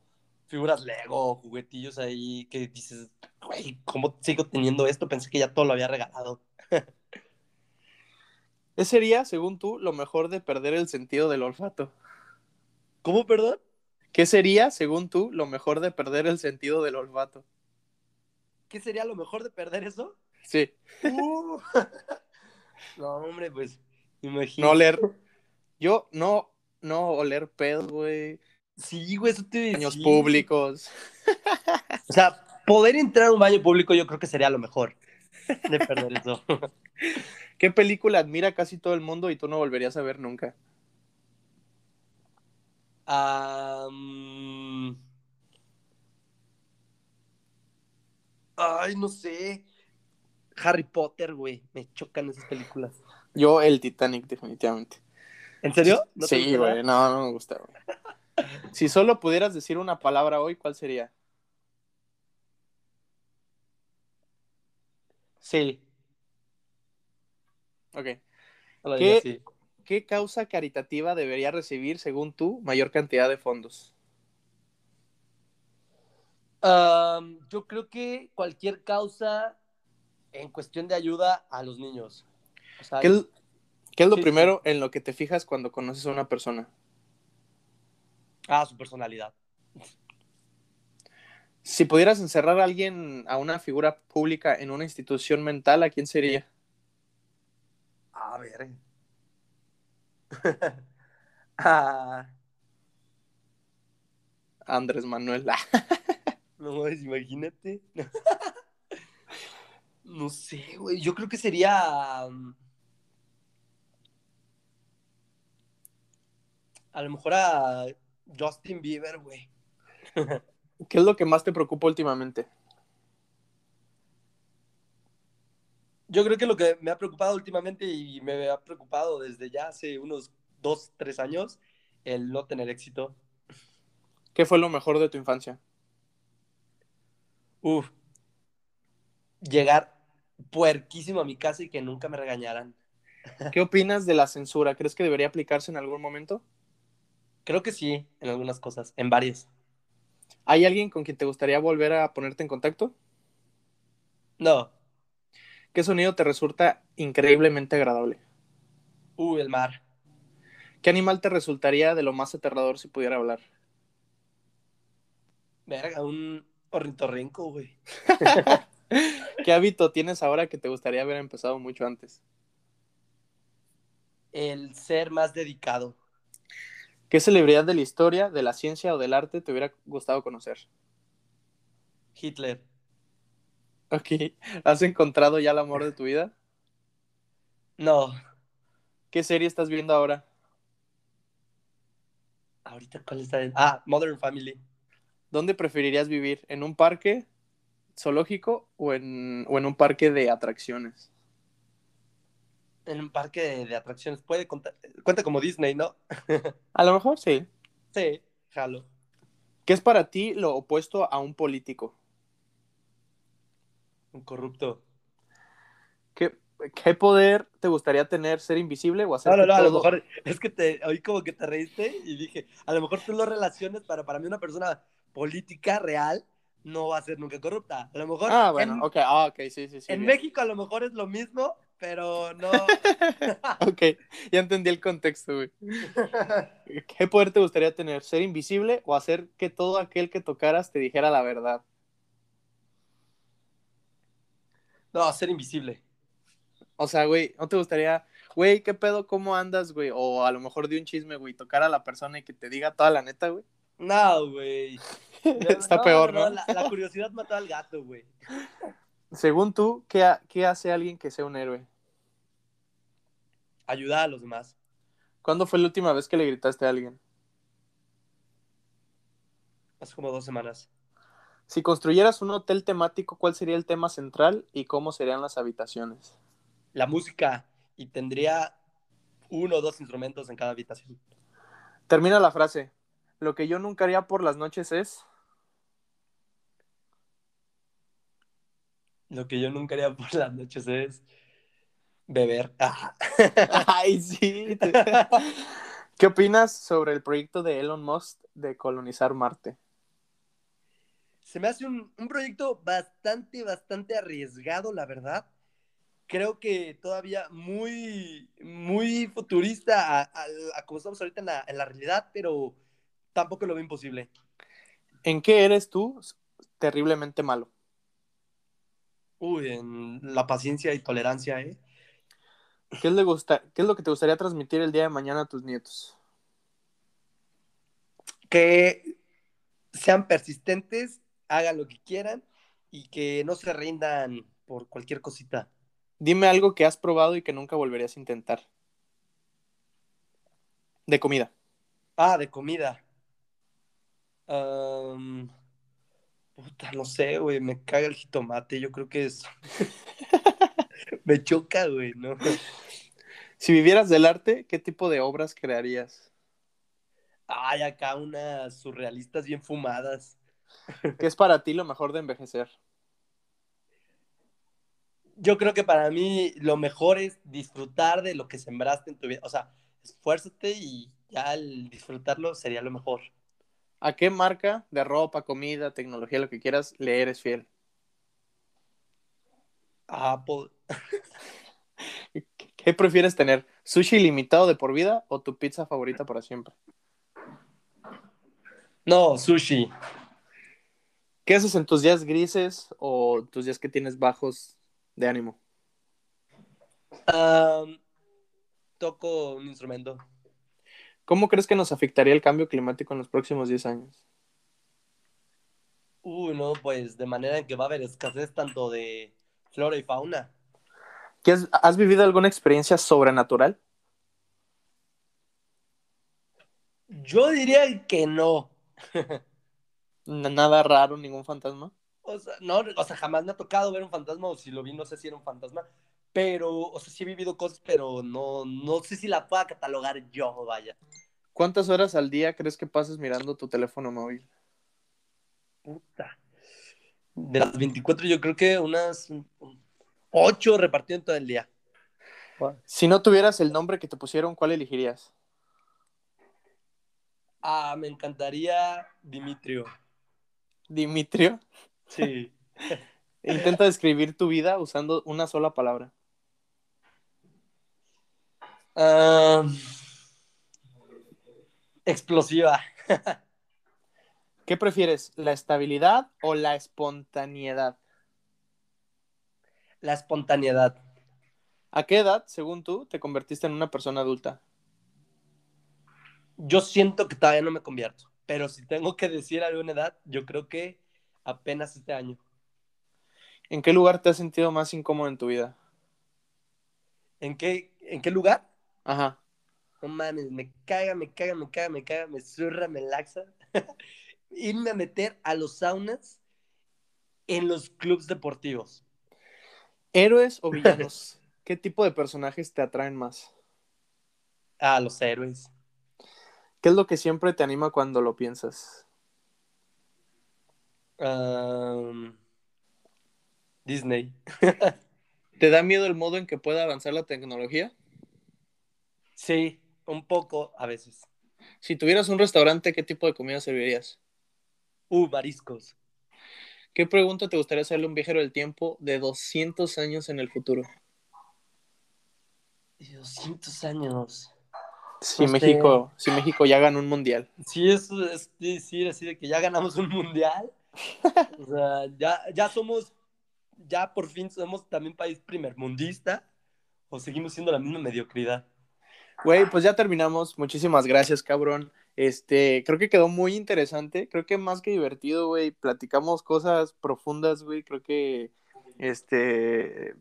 figuras Lego, juguetillos ahí que dices, güey, ¿cómo sigo teniendo esto? Pensé que ya todo lo había regalado. ¿Qué sería, según tú, lo mejor de perder el sentido del olfato? ¿Cómo, perdón? ¿Qué sería, según tú, lo mejor de perder el sentido del olfato? ¿Qué sería lo mejor de perder eso? Sí. Uh. no, hombre, pues, imagínate. No oler. Yo no, no oler pedo, güey. Sí, güey, eso te Baños sí. públicos. O sea, poder entrar a un baño público yo creo que sería lo mejor de perder eso. ¿Qué película admira casi todo el mundo y tú no volverías a ver nunca? Am, Ay, no sé. Harry Potter, güey. Me chocan esas películas. Yo, el Titanic, definitivamente. ¿En serio? ¿No te sí, güey, no, no me gusta, güey. Si solo pudieras decir una palabra hoy, ¿cuál sería? Sí. Ok. ¿Qué? diría así. ¿Qué causa caritativa debería recibir, según tú, mayor cantidad de fondos? Yo creo que cualquier causa en cuestión de ayuda a los niños. O sea, ¿Qué es, qué es lo Sí, sí. primero en lo que te fijas cuando conoces a una persona? Ah, su personalidad. Si pudieras encerrar a alguien, a una figura pública en una institución mental, ¿a quién sería? A ver. ah, Andrés Manuel. No, pues, imagínate. no sé, güey. Yo creo que sería. um, A lo mejor a Justin Bieber, güey. ¿Qué es lo que más te preocupa últimamente? Yo creo que lo que me ha preocupado últimamente y me ha preocupado desde ya hace unos dos, tres años, el no tener éxito. ¿Qué fue lo mejor de tu infancia? Uf. Llegar puerquísimo a mi casa y que nunca me regañaran. ¿Qué opinas de la censura? ¿Crees que debería aplicarse en algún momento? Creo que sí, en algunas cosas, en varias. ¿Hay alguien con quien te gustaría volver a ponerte en contacto? No. ¿Qué sonido te resulta increíblemente agradable? Uh, el mar. ¿Qué animal te resultaría de lo más aterrador si pudiera hablar? Verga, un ornitorrinco, güey. ¿Qué hábito tienes ahora que te gustaría haber empezado mucho antes? El ser más dedicado. ¿Qué celebridad de la historia, de la ciencia o del arte te hubiera gustado conocer? Hitler. Ok. ¿Has encontrado ya el amor de tu vida? No. ¿Qué serie estás viendo ahora? Ahorita, ¿cuál está? en- Ah, Modern Family. ¿Dónde preferirías vivir? ¿En un parque zoológico o en, o en un parque de atracciones? En un parque de, de atracciones. Puede contar. Cuenta como Disney, ¿no? A lo mejor sí. Sí, jalo. ¿Qué es para ti lo opuesto a un político? Un corrupto. ¿Qué, qué poder te gustaría tener? ¿Ser invisible o hacer No, no, no, a lo mejor es que te oí como que te reíste y dije, a lo mejor tú lo relaciones, pero para mí una persona política real no va a ser nunca corrupta. A lo mejor Ah, bueno, en, ok, ah, ok, sí, sí, sí. en bien. México a lo mejor es lo mismo, pero no. Ok, ya entendí el contexto, güey. ¿Qué poder te gustaría tener? ¿Ser invisible o hacer que todo aquel que tocaras te dijera la verdad? no, ser invisible. O sea, güey, ¿no te gustaría, güey, qué pedo, cómo andas, güey? O a lo mejor de un chisme, güey, tocar a la persona y que te diga toda la neta, güey. No, güey. Está No, peor, ¿no? La, la curiosidad mató al gato, güey. Según tú, ¿qué, ha- ¿qué hace alguien que sea un héroe? Ayudar a los demás. ¿Cuándo fue la última vez que le gritaste a alguien? Hace como dos semanas. Si construyeras un hotel temático, ¿cuál sería el tema central y cómo serían las habitaciones? La música. Y tendría uno o dos instrumentos en cada habitación. Termina la frase. Lo que yo nunca haría por las noches es... Lo que yo nunca haría por las noches es beber. Ah. Ay, sí. ¿Qué opinas sobre el proyecto de Elon Musk de colonizar Marte? se me hace un, un proyecto bastante, bastante arriesgado, la verdad. Creo que todavía muy, muy futurista a, a- a como estamos ahorita en la, en la realidad, pero tampoco lo veo imposible. ¿En qué eres tú terriblemente malo? Uy, en la paciencia y tolerancia, ¿eh? ¿Qué es, le gusta, ¿Qué es lo que te gustaría transmitir el día de mañana a tus nietos? Que sean persistentes, hagan lo que quieran y que no se rindan por cualquier cosita. Dime algo que has probado y que nunca volverías a intentar. De comida. Ah, de comida. Puta, no sé, güey, me caga el jitomate, yo creo que es... me choca, güey, ¿no? Si vivieras del arte, ¿qué tipo de obras crearías? Ay, acá unas surrealistas bien fumadas. ¿Qué es para ti lo mejor de envejecer? Yo creo que para mí lo mejor es disfrutar de lo que sembraste en tu vida. O sea, esfuérzate y ya al disfrutarlo sería lo mejor. ¿A qué marca de ropa, comida, tecnología, lo que quieras, le eres fiel? Apple. ¿Qué prefieres tener? ¿Sushi ilimitado de por vida o tu pizza favorita para siempre? No, sushi. ¿Qué haces en tus días grises o tus días que tienes bajos de ánimo? Toco un instrumento. ¿Cómo crees que nos afectaría el cambio climático en los próximos 10 años? Uy, no, pues de manera en que va a haber escasez tanto de flora y fauna. ¿Qué has, has vivido alguna experiencia sobrenatural? Yo diría que no. Nada raro, ningún fantasma. O sea, no, o sea, jamás me ha tocado ver un fantasma o si lo vi, no sé si era un fantasma. Pero, o sea, sí he vivido cosas, pero no, no sé si la pueda catalogar yo, vaya. ¿Cuántas horas al día crees que pasas mirando tu teléfono móvil? Puta. De las 24, yo creo que unas 8 repartido en todo el día. Si no tuvieras el nombre que te pusieron, ¿cuál elegirías? Ah, me encantaría Dimitrio. Dimitrio. Sí. Intenta describir tu vida usando una sola palabra. Ah, explosiva. ¿Qué prefieres, la estabilidad o la espontaneidad? La espontaneidad. ¿A qué edad, según tú, te convertiste en una persona adulta? Yo siento que todavía no me convierto, pero si tengo que decir alguna edad, yo creo que apenas este año. ¿En qué lugar te has sentido más incómodo en tu vida? ¿En qué, en qué lugar? Ajá. No mames, me caga, me caga, me caga, me caga, me zurra, me laxa. Irme a meter a los saunas en los clubes deportivos. ¿Héroes o villanos? ¿Qué tipo de personajes te atraen más? A los héroes. ¿Qué es lo que siempre te anima cuando lo piensas? Um, Disney. ¿Te da miedo el modo en que pueda avanzar la tecnología? Sí, un poco a veces. Si tuvieras un restaurante, ¿qué tipo de comida servirías? Uh, mariscos. ¿Qué pregunta te gustaría hacerle a un viajero del tiempo de 200 años en el futuro? 200 años. Si sé. México, si México ya ganó un mundial. Sí, eso es decir así de que ya ganamos un mundial. O sea, ya, ya somos, ya por fin somos también país primermundista. O seguimos siendo la misma mediocridad. Güey, pues ya terminamos. Muchísimas gracias, cabrón. Este, creo que quedó muy interesante. Creo que más que divertido, güey. Platicamos cosas profundas, güey. Creo que, este,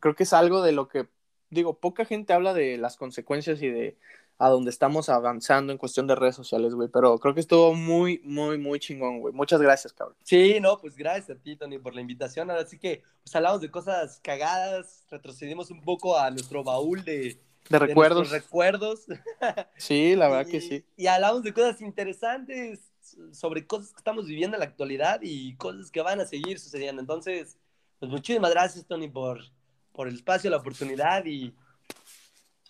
creo que es algo de lo que, digo, poca gente habla de las consecuencias y de a dónde estamos avanzando en cuestión de redes sociales, güey. Pero creo que estuvo muy, muy, muy chingón, güey. Muchas gracias, cabrón. Sí, no, pues gracias a ti, Tony, por la invitación. Ahora sí que pues, hablamos de cosas cagadas, retrocedimos un poco a nuestro baúl de, De recuerdos. recuerdos. Sí, la verdad y, que sí. Y hablamos de cosas interesantes sobre cosas que estamos viviendo en la actualidad y cosas que van a seguir sucediendo. Entonces, pues muchísimas gracias, Tony, por, por el espacio, la oportunidad y,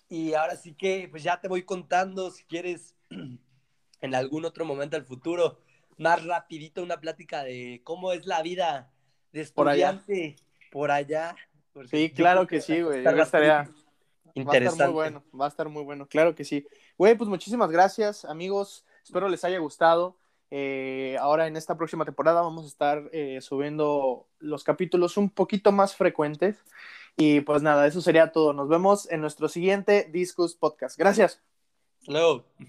y ahora sí que pues ya te voy contando si quieres en algún otro momento del futuro más rapidito una plática de cómo es la vida de estudiante por allá. sí, claro que, sí, güey. estaría interesante. Va a estar muy bueno, va a estar muy bueno, claro que sí. Güey, pues muchísimas gracias, amigos. Espero les haya gustado. Eh, ahora en esta próxima temporada vamos a estar eh, subiendo los capítulos un poquito más frecuentes. Y pues nada, eso sería todo. Nos vemos en nuestro siguiente Discus Podcast. Gracias. Hello.